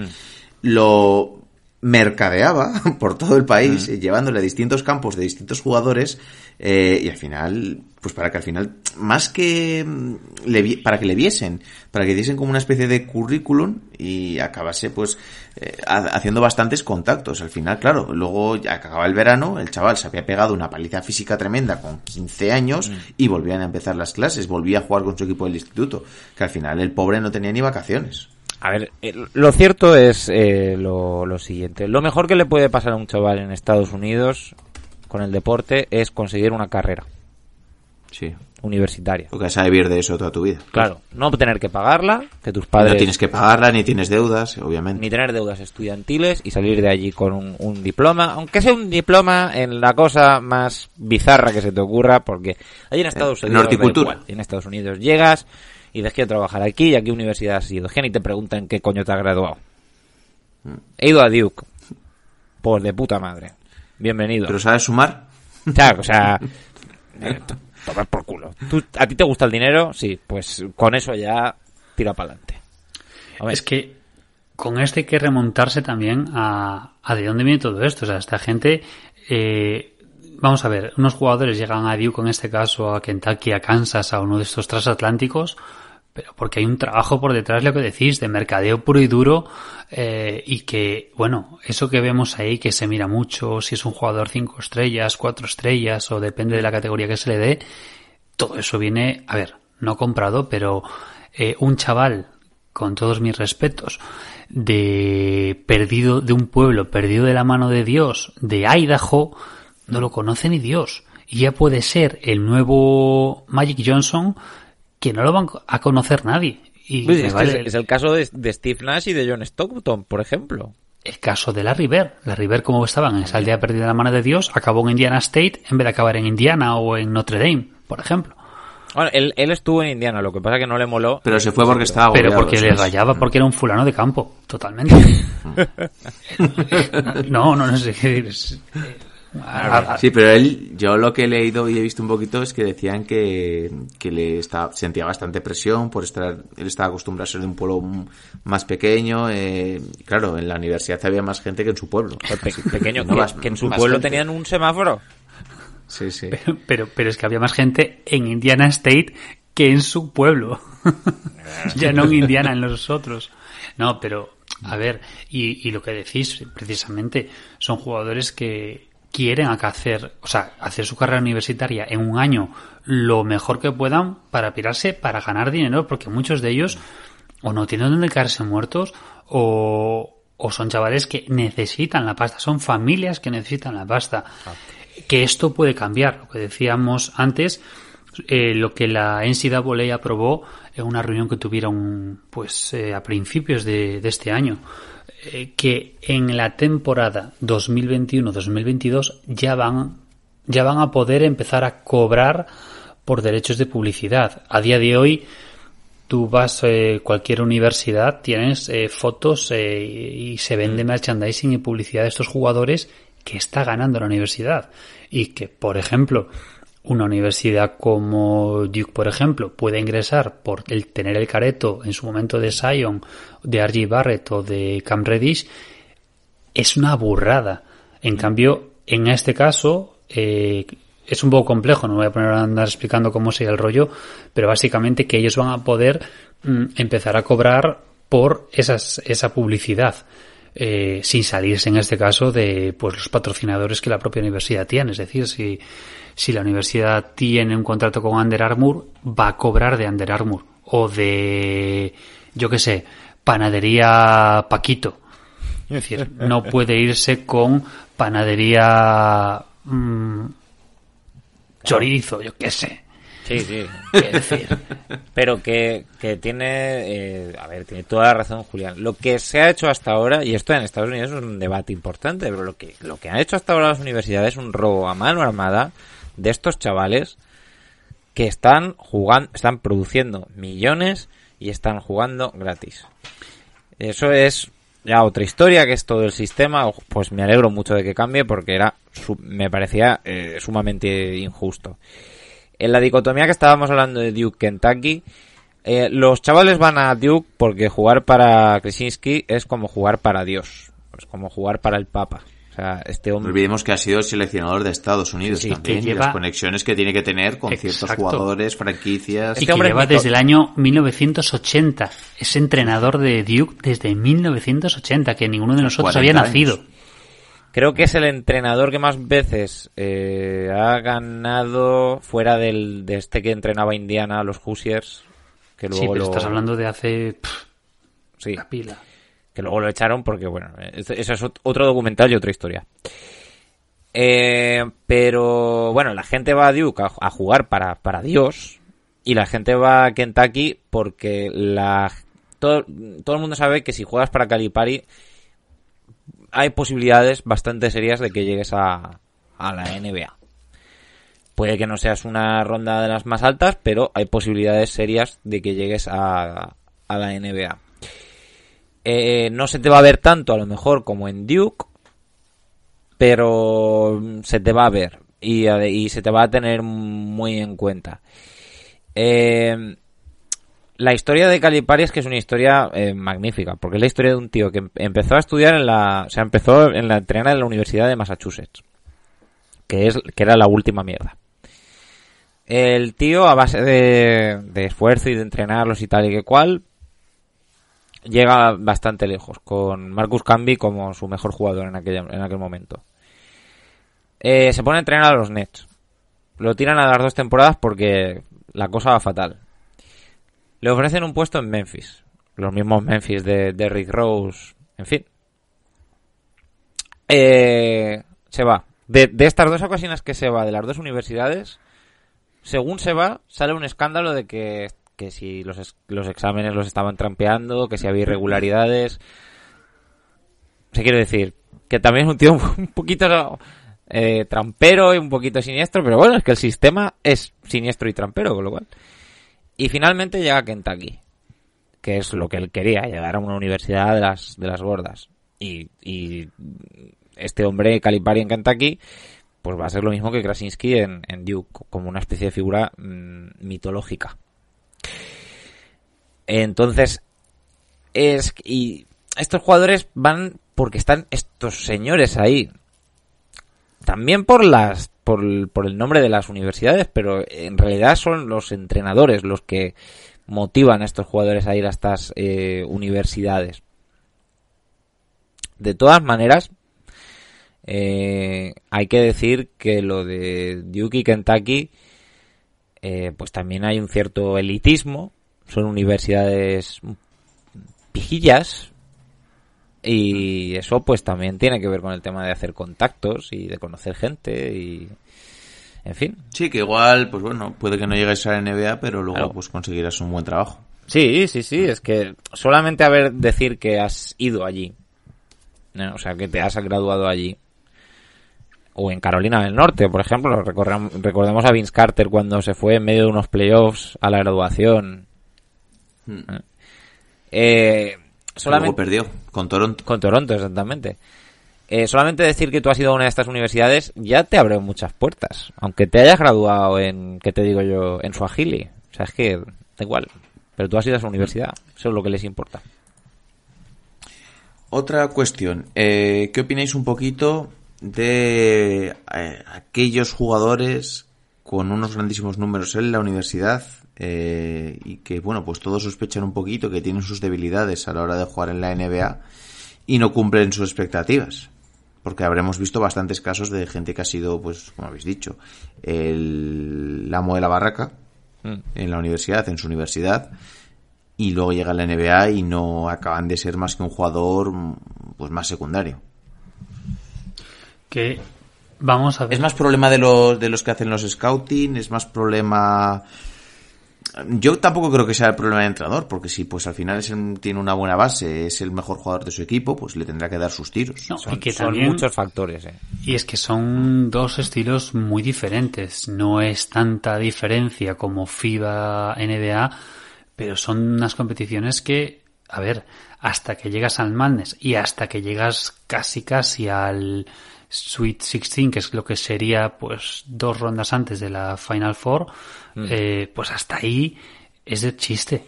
lo mercadeaba por todo el país, eh, llevándole a distintos campos de distintos jugadores, eh, y al final, pues para que al final, más que mm, le vi- para que le viesen, para que diesen como una especie de currículum y acabase pues eh, ha- haciendo bastantes contactos. Al final, claro, luego ya que acaba el verano, el chaval se había pegado una paliza física tremenda con 15 años y volvían a empezar las clases, volvía a jugar con su equipo del instituto, que al final el pobre no tenía ni vacaciones. A ver, eh, lo cierto es eh, lo, lo siguiente. Lo mejor que le puede pasar a un chaval en Estados Unidos con el deporte es conseguir una carrera. Sí. universitaria. Porque vas a vivir de eso toda tu vida. Claro, no tener que pagarla, que tus padres No tienes que pagarla, ni tienes deudas, obviamente. ni tener deudas estudiantiles y salir de allí con un, un diploma, aunque sea un diploma en la cosa más bizarra que se te ocurra, porque allí en Estados En Unidos da horticultura. en Estados Unidos llegas y dices quiero trabajar aquí y a qué universidad has ido, y te preguntan qué coño te has graduado. He ido a Duke. Pues de puta madre. Bienvenido. ¿Pero sabes sumar? Claro, o sea, eh, tomar por culo. ¿Tú- ¿A ti te gusta el dinero? Sí, pues con eso ya tira para adelante. Es que con esto hay que remontarse también a, a de dónde viene todo esto. O sea, esta gente, eh, vamos a ver, unos jugadores llegan a Duke, en este caso a Kentucky, a Kansas, a uno de estos transatlánticos, pero porque hay un trabajo por detrás, lo que decís, de mercadeo puro y duro, eh, y que, bueno, eso que vemos ahí, que se mira mucho, si es un jugador cinco estrellas, cuatro estrellas, o depende de la categoría que se le dé, todo eso viene, a ver, no comprado, pero eh, un chaval, con todos mis respetos, de perdido de un pueblo, perdido de la mano de Dios, de Idaho, no lo conoce ni Dios. Y ya puede ser el nuevo Magic Johnson que no lo van a conocer nadie. Y Pues es, vale el caso de, de Steve Nash y de John Stockton, por ejemplo. el caso de la River. La River, como estaban en esa aldea perdida de la mano de Dios, acabó en Indiana State en vez de acabar en Indiana o en Notre Dame, por ejemplo. Bueno, él, él estuvo en Indiana, lo que pasa que no le moló. Pero se fue porque estaba Pero agobiado, porque le rayaba porque era un fulano de campo, totalmente. no, no, no sé qué decir. es- a- a- Sí, pero él, yo lo que he leído y he visto un poquito es que decían que, que le está, sentía bastante presión por estar, él estaba acostumbrado a ser de un pueblo más pequeño, eh, claro, en la universidad había más gente que en su pueblo. Pe- pequeño, No, que, más- que en su pueblo gente. tenían un semáforo. Sí, sí. Pero, pero, pero es que había más gente en Indiana State que en su pueblo. ya no en Indiana, en los otros. No, pero, a ver, y, y lo que decís, precisamente, son jugadores que quieren hacer, o sea, hacer su carrera universitaria en un año lo mejor que puedan para pirarse, para ganar dinero, porque muchos de ellos o no tienen donde caerse muertos o, o son chavales que necesitan la pasta, son familias que necesitan la pasta. Que esto puede cambiar, lo que decíamos antes, eh, lo que la NCAA aprobó en una reunión que tuvieron pues eh, a principios de, de este año, que en la temporada 2021-2022 ya van ya van a poder empezar a cobrar por derechos de publicidad. A día de hoy tú vas a cualquier universidad, tienes eh, fotos eh, y se vende merchandising y publicidad de estos jugadores que está ganando la universidad. Y que, por ejemplo, una universidad como Duke, por ejemplo, puede ingresar por el tener el careto en su momento de Zion, de R.J. Barrett o de Cam Reddish, es una burrada. En cambio, en este caso, eh, es un poco complejo, no voy a poner a andar explicando cómo sería el rollo, pero básicamente que ellos van a poder mm, empezar a cobrar por esas, esa publicidad. eh, sin salirse en este caso de pues los patrocinadores que la propia universidad tiene. Es decir, si, si la universidad tiene un contrato con Under Armour, va a cobrar de Under Armour. O de, yo qué sé, panadería Paquito. Es decir, no puede irse con panadería mm, chorizo, yo qué sé. Sí, sí. Es decir, Pero que, que tiene, eh, a ver, tiene toda la razón Julián. Lo que se ha hecho hasta ahora, y esto en Estados Unidos es un debate importante, pero lo que, lo que han hecho hasta ahora las universidades es un robo a mano armada de estos chavales que están jugando, están produciendo millones y están jugando gratis. Eso es ya otra historia, que es todo el sistema. Pues me alegro mucho de que cambie porque era, me parecía eh, sumamente injusto. En la dicotomía que estábamos hablando de Duke Kentucky, eh, los chavales van a Duke porque jugar para Krasinski es como jugar para Dios, es como jugar para el Papa. O sea, este No hombre olvidemos que ha sido seleccionador de Estados Unidos Sí, también que y lleva- las conexiones que tiene que tener con ciertos Exacto. jugadores, franquicias. y Este que hombre lleva desde el año 1980. Es entrenador de Duke desde 1980, que ninguno de nosotros 40 había años. nacido. creo que es el entrenador que más veces eh, ha ganado fuera del, de este que entrenaba Indiana a los Hoosiers. Que luego Sí, pero lo- estás hablando de hace pff, sí, la pila. Que luego lo echaron porque, bueno, eso es ot- otro documental y otra historia. Eh, pero bueno, la gente va a Duke a, a jugar para, para Dios y la gente va a Kentucky porque la todo, todo el mundo sabe que si juegas para Calipari hay posibilidades bastante serias de que llegues a, a la NBA. Puede que no seas una ronda de las más altas, pero hay posibilidades serias de que llegues a, a la NBA. Eh, no se te va a ver tanto a lo mejor como en Duke, pero se te va a ver y, y se te va a tener muy en cuenta. Eh, la historia de Calipari es que es una historia eh, magnífica, porque es la historia de un tío que em- empezó a estudiar en la, o sea, empezó en la entrena de la Universidad de Massachusetts, que es, que era la última mierda. El tío, a base de, de esfuerzo y de entrenarlos y tal y que cual, llega bastante lejos, con Marcus Camby como su mejor jugador en, aquella, en aquel momento. Eh, se pone a entrenar a los Nets. Lo tiran a las dos temporadas porque la cosa va fatal. Le ofrecen un puesto en Memphis. Los mismos Memphis de, Rick Rose. En fin. Eh, se va. De estas dos ocasiones que se va de las dos universidades, según se va, sale un escándalo de que, que si los, los exámenes los estaban trampeando, que si había irregularidades. Se quiere decir que también es un tío un poquito eh, trampero y un poquito siniestro, pero bueno, es que el sistema es siniestro y trampero, con lo cual. Y finalmente llega Kentucky, que es lo que él quería, llegar a una universidad de las, de las gordas. Y, y este hombre, Calipari en Kentucky, pues va a ser lo mismo que Krasinski en, en Duke, como una especie de figura mm, mitológica. Entonces, es y estos jugadores van porque están estos señores ahí. También por las por, el- nombre de las universidades, pero en realidad son los entrenadores los que motivan a estos jugadores a ir a estas eh, universidades. De todas maneras, eh, hay que decir que lo de Duke y Kentucky, eh, pues también hay un cierto elitismo. Son universidades pijillas. Y eso pues también tiene que ver con el tema de hacer contactos y de conocer gente y... En fin. Sí, que igual, pues bueno, puede que no llegues a la NBA, pero luego Claro. pues conseguirás un buen trabajo. Sí, sí, sí, es que solamente haber decir que has ido allí, o sea, que te has graduado allí, o en Carolina del Norte, por ejemplo, recordemos a Vince Carter cuando se fue en medio de unos playoffs a la graduación. Eh, solamente Luego perdió con Toronto. con Toronto, exactamente. Eh, solamente decir que tú has ido a una de estas universidades ya te abre muchas puertas. Aunque te hayas graduado en, ¿qué te digo yo?, en Swahili. O sea, es que da igual. Pero tú has ido a esa universidad. Eso es lo que les importa. Otra cuestión, eh, ¿qué opináis un poquito de eh, aquellos jugadores con unos grandísimos números en la universidad eh, y que, bueno, pues todos sospechan un poquito que tienen sus debilidades a la hora de jugar en la NBA y no cumplen sus expectativas? Porque habremos visto bastantes casos de gente que ha sido, pues, como habéis dicho, el amo de la barraca Mm. en la universidad, en su universidad, y luego llega a la NBA y no acaban de ser más que un jugador pues más secundario. Que vamos a ver. Es más problema de los de los que hacen los scouting, es más problema yo tampoco creo que sea el problema del entrenador, porque si pues al final es el- tiene una buena base, es el mejor jugador de su equipo, pues le tendrá que dar sus tiros. No, y que Son también- muchos factores, eh. Y es que son dos estilos muy diferentes. No es tanta diferencia como FIBA, NBA, pero son unas competiciones que, a ver, hasta que llegas al Madness y hasta que llegas casi casi al Sweet 16, que es lo que sería pues dos rondas antes de la Final Four, eh, pues hasta ahí es de chiste.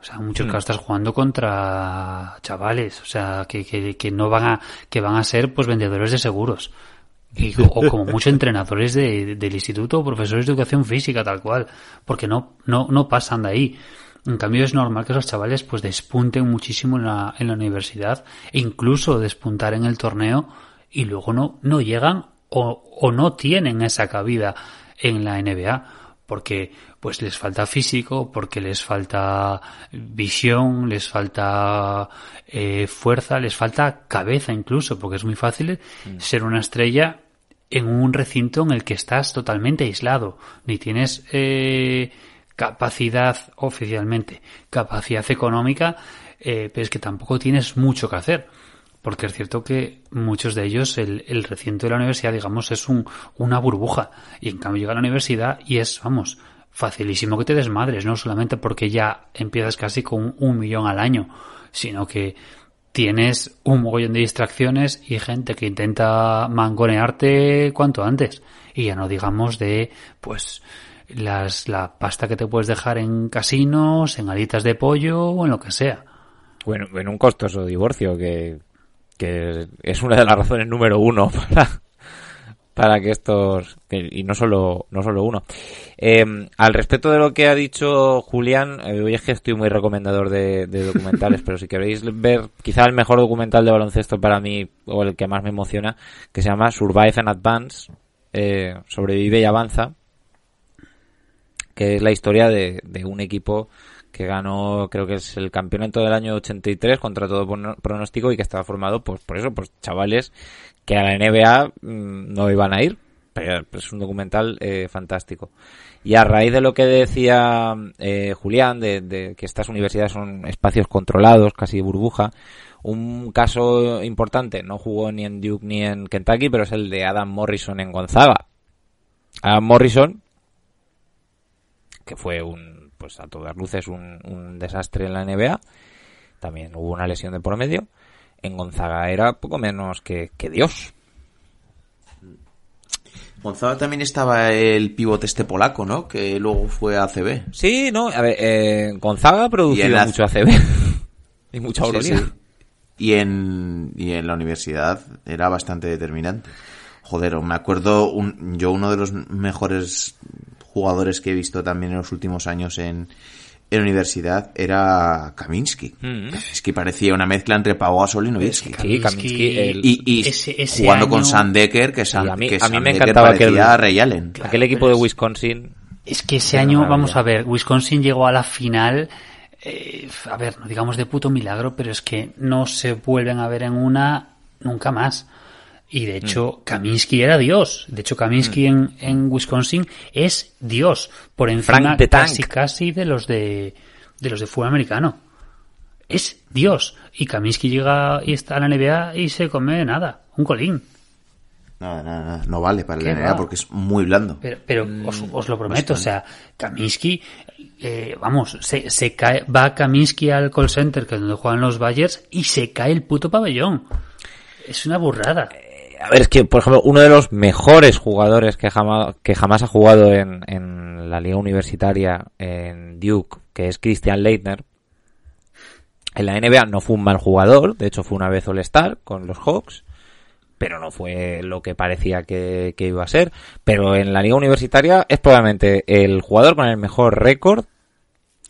O sea, en muchos casos estás jugando contra chavales, o sea, que, que, que no van a, que van a ser pues vendedores de seguros. Y, o como muchos entrenadores de- del instituto o profesores de educación física, tal cual. Porque no, no, no pasan de ahí. En cambio es normal que esos chavales pues despunten muchísimo en la, en la universidad e incluso despuntar en el torneo y luego no, no llegan o, o no tienen esa cabida en la NBA porque pues les falta físico, porque les falta visión, les falta eh, fuerza, les falta cabeza incluso, porque es muy fácil ser una estrella en un recinto en el que estás totalmente aislado, ni tienes eh, capacidad oficialmente, capacidad económica, eh, pero es que tampoco tienes mucho que hacer. Porque es cierto que muchos de ellos, el, recinto de la universidad, digamos, es un, una burbuja. Y en cambio llega a la universidad y es, vamos, facilísimo que te desmadres, no solamente porque ya empiezas casi con un millón al año, sino que tienes un mogollón de distracciones y gente que intenta mangonearte cuanto antes. Y ya no digamos de, pues, las, la pasta que te puedes dejar en casinos, en alitas de pollo o en lo que sea. Bueno, en un costoso divorcio que, que es una de las razones número uno para, para que estos y no solo no solo uno. Eh, al respecto de lo que ha dicho Julián eh, hoy es que estoy muy recomendador de, de documentales pero si queréis ver quizá el mejor documental de baloncesto para mí o el que más me emociona que se llama Survive and Advance eh, sobrevive y avanza que es la historia de, de un equipo que ganó, creo que es el campeonato del año 83 contra todo pronóstico y que estaba formado, pues por eso, pues chavales que a la NBA mm, no iban a ir, pero es un documental eh, fantástico. Y a raíz de lo que decía eh, Julián, de, de que estas universidades son espacios controlados, casi burbuja, un caso importante, no jugó ni en Duke ni en Kentucky, pero es el de Adam Morrison en Gonzaga. Adam Morrison, que fue un, pues a todas luces un, un desastre en la NBA. También hubo una lesión de por medio. En Gonzaga era poco menos que, que Dios. Gonzaga también estaba el pivote este polaco, ¿no? Que luego fue a ACB. Sí, no, a ver, eh, Gonzaga ha producido mucho ACB. y mucha sí. Y en, y en la universidad era bastante determinante. Joder, me acuerdo, un, yo uno de los mejores jugadores que he visto también en los últimos años en, en universidad era Kaminsky. Mm. Kaminsky parecía una mezcla entre Pau Gasol y Nowitzki. Sí, Kaminsky, el- Y, y ese- ese jugando con año- Sam Decker, que Sí, a mí- que a mí Sam me encantaba que parecía el- Ray Allen. Aquel equipo de Wisconsin. Es que ese año, vamos a ver, Wisconsin llegó a la final, eh, a ver, no digamos de puto milagro, pero es que no se vuelven a ver en una nunca más. Y de hecho, Kaminsky era Dios. De hecho, Kaminsky en, en Wisconsin es Dios. Por encima casi casi de los de, de los de fútbol americano. Es Dios. Y Kaminsky llega y está en la NBA y se come nada. Un colín. Nada, nada, nada, no vale para ¿Qué la NBA va? porque es muy blando. Pero, pero os, os lo prometo, o sea, Kaminsky, eh, vamos, se, se cae, va Kaminsky al call center, que es donde juegan los Bayers, y se cae el puto pabellón. Es una burrada. A ver, es que, por ejemplo, uno de los mejores jugadores que jamás, que jamás ha jugado en, la liga universitaria en Duke, que es Christian Leitner, en la NBA no fue un mal jugador, de hecho fue una vez All-Star con los Hawks, pero no fue lo que parecía que, que iba a ser. Pero en la liga universitaria es probablemente el jugador con el mejor récord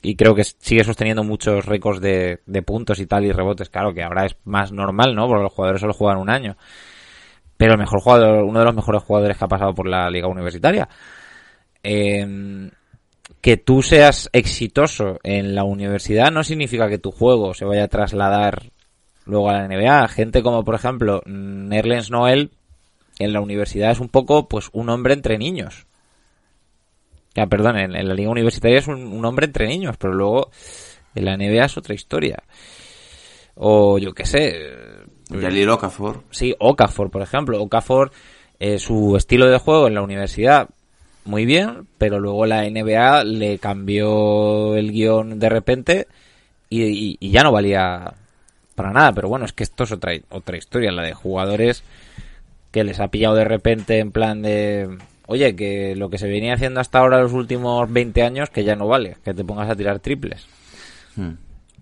y creo que sigue sosteniendo muchos récords de, de puntos y tal y rebotes. Claro que ahora es más normal, ¿no? Porque los jugadores solo juegan un año. Pero el mejor jugador, uno de los mejores jugadores que ha pasado por la liga universitaria. Eh, que tú seas exitoso en la universidad no significa que tu juego se vaya a trasladar luego a la NBA. Gente como, por ejemplo, Nerlens Noel en la universidad es un poco, pues, un hombre entre niños. Ya, perdón, en, en la liga universitaria es un, un hombre entre niños, pero luego en la NBA es otra historia. O yo qué sé, Jalil Okafor. Sí, Okafor, por ejemplo. Okafor, eh, su estilo de juego en la universidad, muy bien, pero luego la NBA le cambió el guion de repente y, y- y ya no valía para nada. Pero bueno, es que esto es otra, otra historia, la de jugadores que les ha pillado de repente en plan de... Oye, que lo que se venía haciendo hasta ahora los últimos 20 años, que ya no vale, que te pongas a tirar triples. Hmm.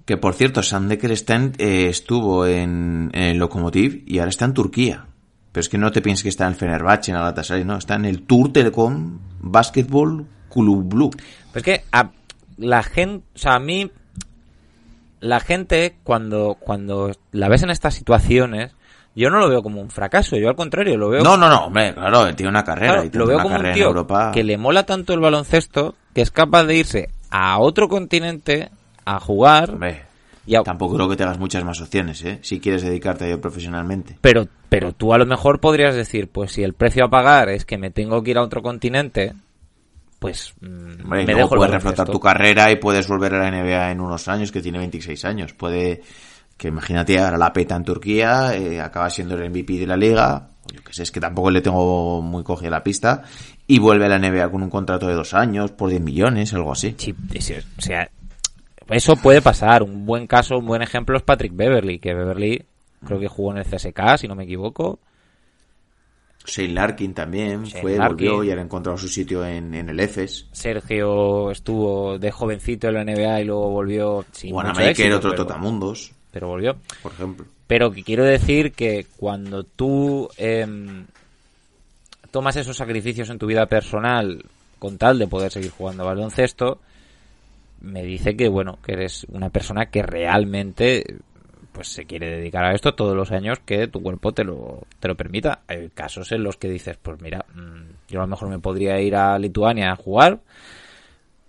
Que por cierto, Sam Decker está en- eh, estuvo en, en el Lokomotiv y ahora está en Turquía. Pero es que no te pienses que está en el Fenerbahce, en Galatasaray, no. Está en el Tour Telecom Basketball Club Blue. Pues que a la gente, o sea, a mí, la gente cuando, cuando la ves en estas situaciones, yo no lo veo como un fracaso, yo al contrario, lo veo, No, no, no, hombre, claro, él tiene una carrera. claro, y tiene lo veo una como un tío Europa. que le mola tanto el baloncesto que es capaz de irse a otro continente a jugar Hombre, Tampoco creo que tengas muchas más opciones, ¿eh? Si quieres dedicarte a ello profesionalmente. pero, pero tú a lo mejor podrías decir, pues si el precio a pagar es que me tengo que ir a otro continente, pues mm, Hombre, me dejo puedes reflotar tu carrera y puedes volver a la NBA en unos años, que tiene 26 años. Puede, que imagínate, ahora la peta en Turquía, eh, acaba siendo el MVP de la liga, yo que sé, es que tampoco le tengo muy cogida la pista, y vuelve a la NBA con un contrato de dos años, por 10 millones, algo así. Sí, o sea, eso puede pasar. Un buen caso, un buen ejemplo es Patrick Beverly, que Beverly creo que jugó en el CSK, si no me equivoco. Shane Larkin también Shane fue, Larkin. volvió y ha encontrado su sitio en, en el EFES. Sergio estuvo de jovencito en la NBA y luego volvió sin Wanamaker, éxito, otro pero- Totamundos, pero volvió. por ejemplo. Pero que quiero decir que cuando tú em, tomas esos sacrificios en tu vida personal con tal de poder seguir jugando baloncesto, me dice que bueno, que eres una persona que realmente pues se quiere dedicar a esto todos los años que tu cuerpo te lo, te lo permita. Hay casos en los que dices, pues mira, mm, yo a lo mejor me podría ir a Lituania a jugar,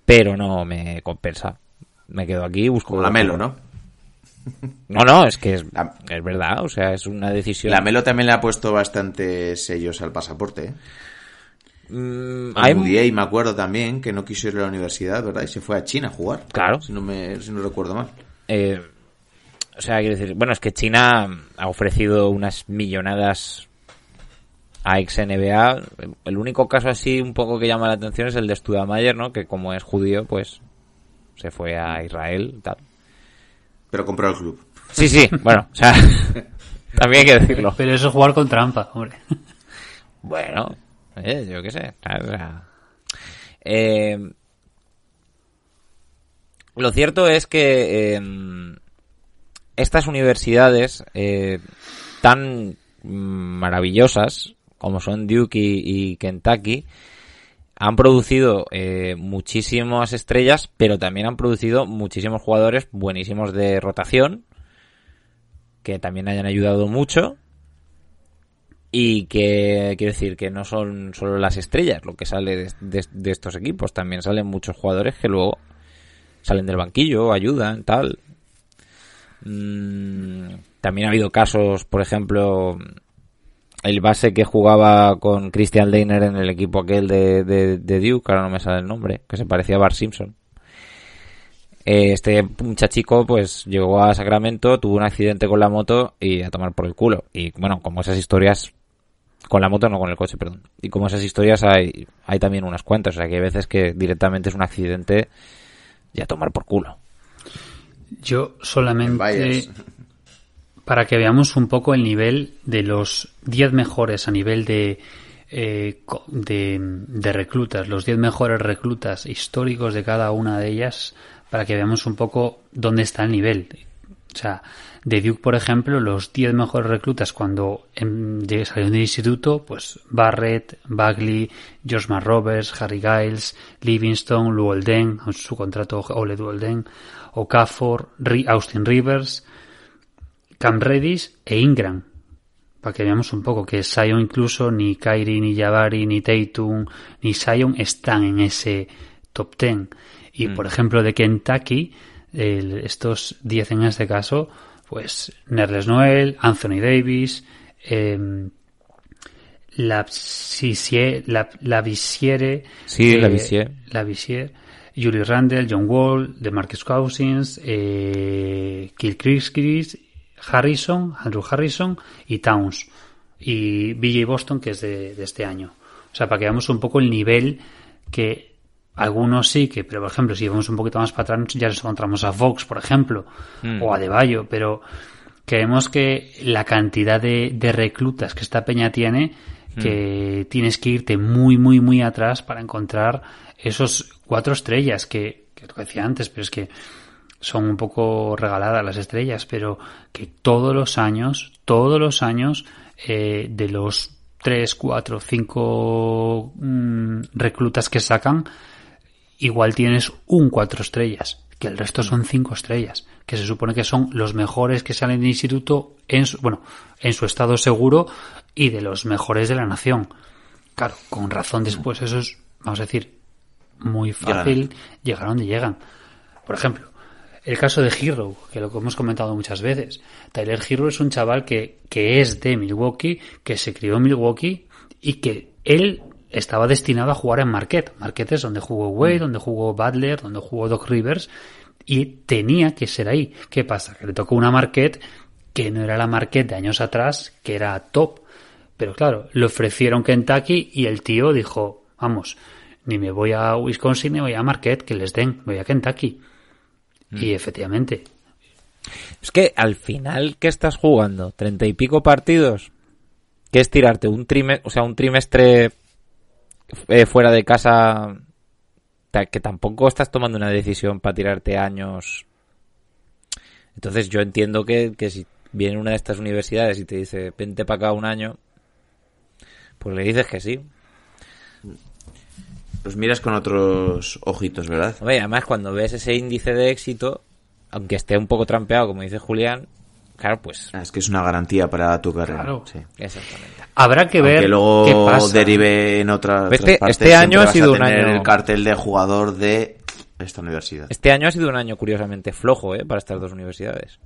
pero no me compensa. Me quedo aquí y busco... Como la Melo, ¿no? No, no, es que es, es verdad, o sea, es una decisión. La Melo también le ha puesto bastantes sellos al pasaporte, ¿eh? Mm, Hay me acuerdo también que no quiso ir a la universidad, ¿verdad? Y se fue a China a jugar. Claro. Si no, me, si no recuerdo mal. eh, o sea, quiero decir, bueno, es que China ha ofrecido unas millonadas a ex NBA. El único caso así un poco que llama la atención es el de Studamayer, ¿no? Que como es judío, pues se fue a Israel y tal. Pero compró el club. Sí, sí, bueno, o sea, también hay que decirlo. Pero eso es jugar con trampa, hombre. Bueno, eh, yo qué sé. eh, lo cierto es que eh, estas universidades eh, tan maravillosas como son Duke y, y Kentucky han producido eh, muchísimas estrellas, pero también han producido muchísimos jugadores buenísimos de rotación que también hayan ayudado mucho y que quiero decir que no son solo las estrellas lo que sale de, de- de estos equipos, también salen muchos jugadores que luego salen del banquillo, ayudan, tal. Mm, también ha habido casos, por ejemplo, el base que jugaba con Christian Leiner en el equipo aquel de, de, Duke, ahora no me sale el nombre, que se parecía a Bart Simpson. Eh, Este muchachico pues llegó a Sacramento, tuvo un accidente con la moto y a tomar por el culo. Y bueno, como esas historias, con la moto no con el coche, perdón. Y como esas historias hay, hay también unas cuantas, o sea que hay veces que directamente es un accidente y a tomar por culo. Yo solamente para que veamos un poco el nivel de los 10 mejores a nivel de, eh, de, de reclutas, los 10 mejores reclutas históricos de cada una de ellas, para que veamos un poco dónde está el nivel. O sea, de Duke, por ejemplo, los 10 mejores reclutas cuando em, salieron del instituto, pues Barrett, Bagley, Josh Roberts, Harry Giles, Livingston, Luol Deng, su contrato Ole Luol Deng, Okafor, Austin Rivers, Cam Reddish e Ingram. Para que veamos un poco que Zion incluso ni Kyrie, ni Jabari, ni Tatum, ni Zion están en ese top 10. Y por ejemplo de Kentucky, el- estos 10 en este caso, pues Nerles Noel, Anthony Davis, em, Lap- Lavisiere, Sí, Lavisier. Lavisier, Julius Randle, John Wall, DeMarcus Cousins, eh, Kilchrist, Harrison, Andrew Harrison y Towns. Y BJ Boston, que es de, de este año. O sea, para que veamos un poco el nivel que algunos sí que, pero por ejemplo, si vamos un poquito más para atrás, ya nos encontramos a Fox, por ejemplo, o a De Bayo, pero creemos que la cantidad de, de reclutas que esta peña tiene, que tienes que irte muy, muy, muy atrás para encontrar esos cuatro estrellas que, que lo que decía antes, pero es que son un poco regaladas las estrellas, pero que todos los años, todos los años, eh, de los tres, cuatro, cinco mm, reclutas que sacan, igual tienes un cuatro estrellas, que el resto son cinco estrellas, que se supone que son los mejores que salen del instituto en su, bueno, en su estado seguro y de los mejores de la nación. Claro, con razón después eso es, vamos a decir, muy fácil llegar a donde llegan. Por ejemplo, el caso de Hero, que lo que hemos comentado muchas veces. Tyler Hero es un chaval que, que es de Milwaukee, que se crió en Milwaukee y que él estaba destinado a jugar en Marquette. Marquette es donde jugó Wade, donde jugó Butler, donde jugó Doc Rivers y tenía que ser ahí. ¿Qué pasa? Que le tocó una Marquette que no era la Marquette de años atrás, que era top. Pero claro, le ofrecieron Kentucky y el tío dijo, vamos, ni me voy a Wisconsin ni voy a Marquette, que les den, voy a Kentucky. Y efectivamente, Es que al final, ¿qué estás jugando? ¿Treinta y pico partidos? ¿Qué es tirarte un trimestre, o sea, un trimestre eh, fuera de casa que tampoco estás tomando una decisión para tirarte años? Entonces yo entiendo que, que si viene una de estas universidades y te dice, vente para acá un año, pues le dices que sí. Los miras con otros ojitos, ¿verdad? Hombre, además cuando ves ese índice de éxito, aunque esté un poco trampeado, como dice Julián, claro, pues... Ah, Es que es una garantía para tu carrera. Claro. sí. Exactamente. habrá que ver Que luego qué pasa. derive en otra, Este- otras partes, este año ha vas sido a un tener año- el cartel de jugador de esta universidad. Este año ha sido un año curiosamente flojo, ¿eh? Para estas dos universidades.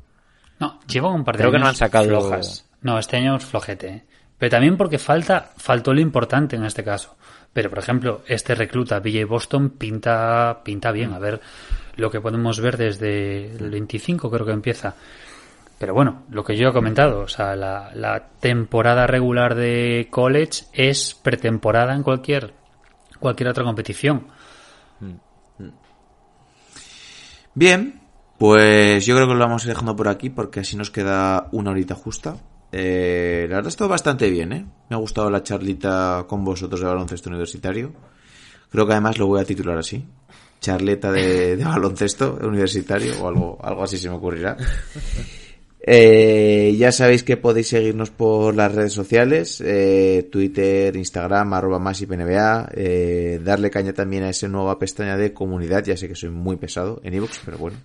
No, llevan un par de Creo que años no han sacado- flojas. No, este año es flojete. ¿eh? Pero también porque falta, faltó lo importante en este caso. Pero, por ejemplo, este recluta BJ Boston pinta, pinta bien. A ver lo que podemos ver desde el 25 creo que empieza. Pero bueno, lo que yo he comentado, o sea, la, temporada regular de college es pretemporada en cualquier, cualquier otra competición. Bien, pues yo creo que lo vamos dejando por aquí porque así nos queda una horita justa. Eh, la verdad ha estado bastante bien, ¿eh? Me ha gustado la charlita con vosotros de baloncesto universitario. Creo que además lo voy a titular así. Charleta de, de baloncesto universitario o algo, algo así se me ocurrirá. Eh, ya sabéis que podéis seguirnos por las redes sociales, eh, Twitter, Instagram, arroba más y PNBA, eh, darle caña también a esa nueva pestaña de comunidad, ya sé que soy muy pesado en iVoox, pero bueno.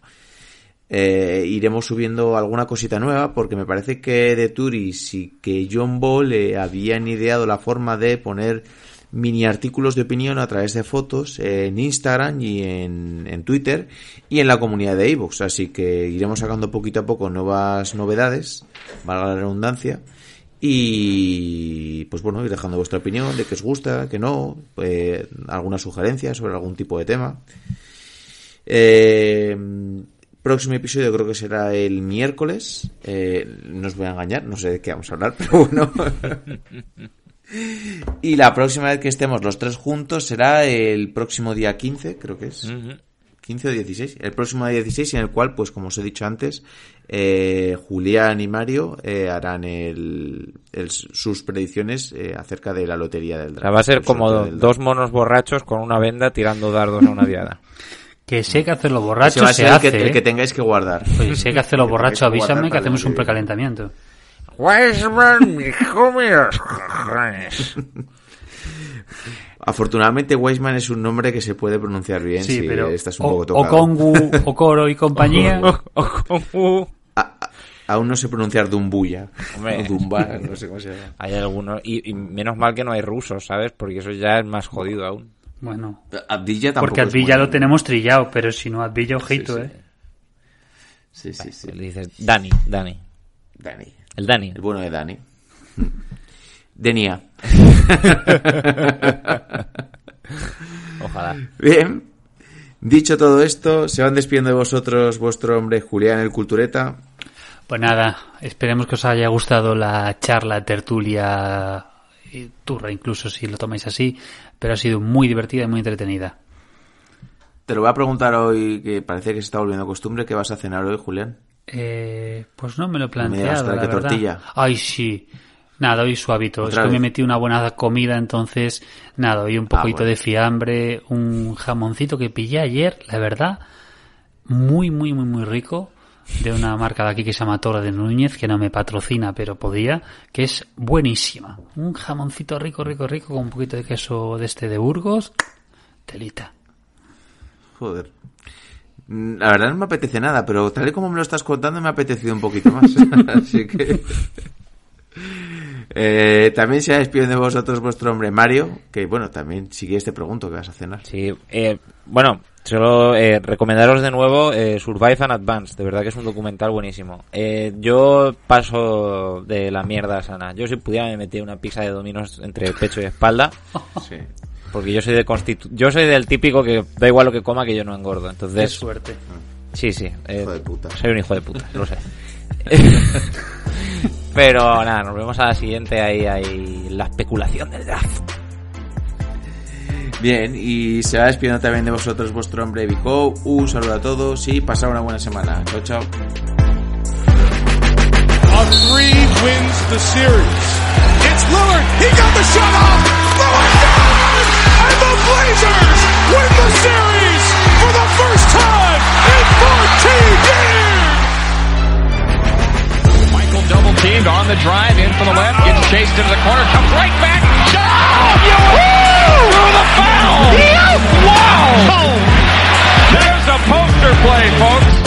Eh, iremos subiendo alguna cosita nueva porque me parece que de Turis y que John Ball eh, habían ideado la forma de poner mini artículos de opinión a través de fotos en Instagram y en, en Twitter y en la comunidad de iVoox. Así que iremos sacando poquito a poco nuevas novedades, valga la redundancia. Y pues bueno, ir dejando vuestra opinión de que os gusta, que no, eh, alguna sugerencia sobre algún tipo de tema. Eh, próximo episodio creo que será el miércoles. Eh, no os voy a engañar, no sé de qué vamos a hablar, pero bueno. y la próxima vez que estemos los tres juntos será el próximo día 15, creo que es. 15 o 16. El próximo día 16, en el cual, pues como os he dicho antes, eh, Julián y Mario eh, harán el, el- sus predicciones eh, acerca de la lotería del O sea, va a ser como dos monos borrachos con una venda tirando dardos a una diada. Que si hay que hacerlo borracho, Ese va a se el hace. que, el que tengáis que guardar. Oye, si hay que hacerlo Que borracho, que avísame que para hacemos un que- precalentamiento. Weisman, mi cojones. Afortunadamente, Weisman es un nombre que se puede pronunciar bien Sí, si pero estás un o, poco tocado. Okongu, Okoro y compañía. A- a- aún no sé pronunciar Dumbuya. Hombre. O Dumba, no sé cómo se llama. Hay algunos, y, y menos mal que no hay rusos, ¿sabes? Porque eso ya es más jodido aún. Bueno, Abdilla tampoco porque muy- lo tenemos trillado, pero si no Advil, ojito, sí. ¿eh? Sí, sí, sí. Le dices, Dani, Dani. Dani. El Dani. El bueno de Dani. Denia. Ojalá. Bien. Dicho todo esto, se van despidiendo de vosotros vuestro hombre Julián el Cultureta. Pues nada, esperemos que os haya gustado la charla, tertulia, y turra incluso si lo tomáis así, pero ha sido muy divertida y muy entretenida. Te lo voy a preguntar hoy, que parece que se está volviendo costumbre, ¿qué vas a cenar hoy, Julián? Eh, pues no me lo he planteado, ¿para la tortilla? Ay, sí. Nada, hoy suavito. Es ¿Otra que me metí una buena comida, entonces, nada, hoy un poquito bueno. de fiambre, un jamoncito que pillé ayer, la verdad, muy, muy, muy, muy rico, de una marca de aquí que se llama Toro de Núñez, que no me patrocina, pero podía, que es buenísima. Un jamoncito rico, rico, rico, con un poquito de queso de este de Burgos, telita. Joder. La verdad no me apetece nada, pero tal y como me lo estás contando me ha apetecido un poquito más. Así que... Eh, también se despiden de vosotros vuestro hombre Mario, que bueno, también si quieres te pregunto qué vas a cenar. Sí, eh, bueno, Solo eh, recomendaros de nuevo eh, Survive and Advance, de verdad que es un documental buenísimo. Eh, yo paso de la mierda sana. Yo si pudiera me metía una pizza de dominos entre pecho y espalda, Sí. Porque yo soy de constitu yo soy del típico que da igual lo que coma que yo no engordo. Qué Entonces, suerte. sí, sí. eh, Hijo de puta. Soy un hijo de puta, lo sé. Pero nada, nos vemos a la siguiente ahí, ahí la especulación del draft. Bien, y se va despidiendo también de vosotros vuestro hombre Vico. Un saludo a todos y pasad una buena semana. Chao, chao. A three wins the series. It's Lillard. He got the shot off. Blazers win the series for the first time in 14 years! Michael double teamed on the drive in from the left, gets chased into the corner, comes right back. Shot! Through the foul! Wow! There's a poster play, folks.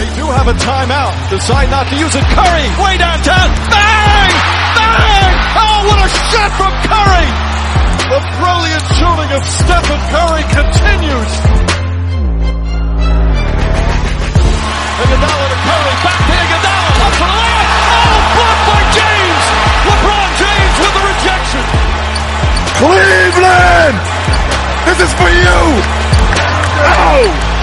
They do have a timeout. Decide not to use it. Curry, way downtown. Bang! Bang! Oh, what a shot from Curry! The brilliant shooting of Stephen Curry continues. Iguodala to Curry, back to Iguodala, up for the layup. Oh, blocked by James. LeBron James with the rejection. Cleveland, this is for you. Oh!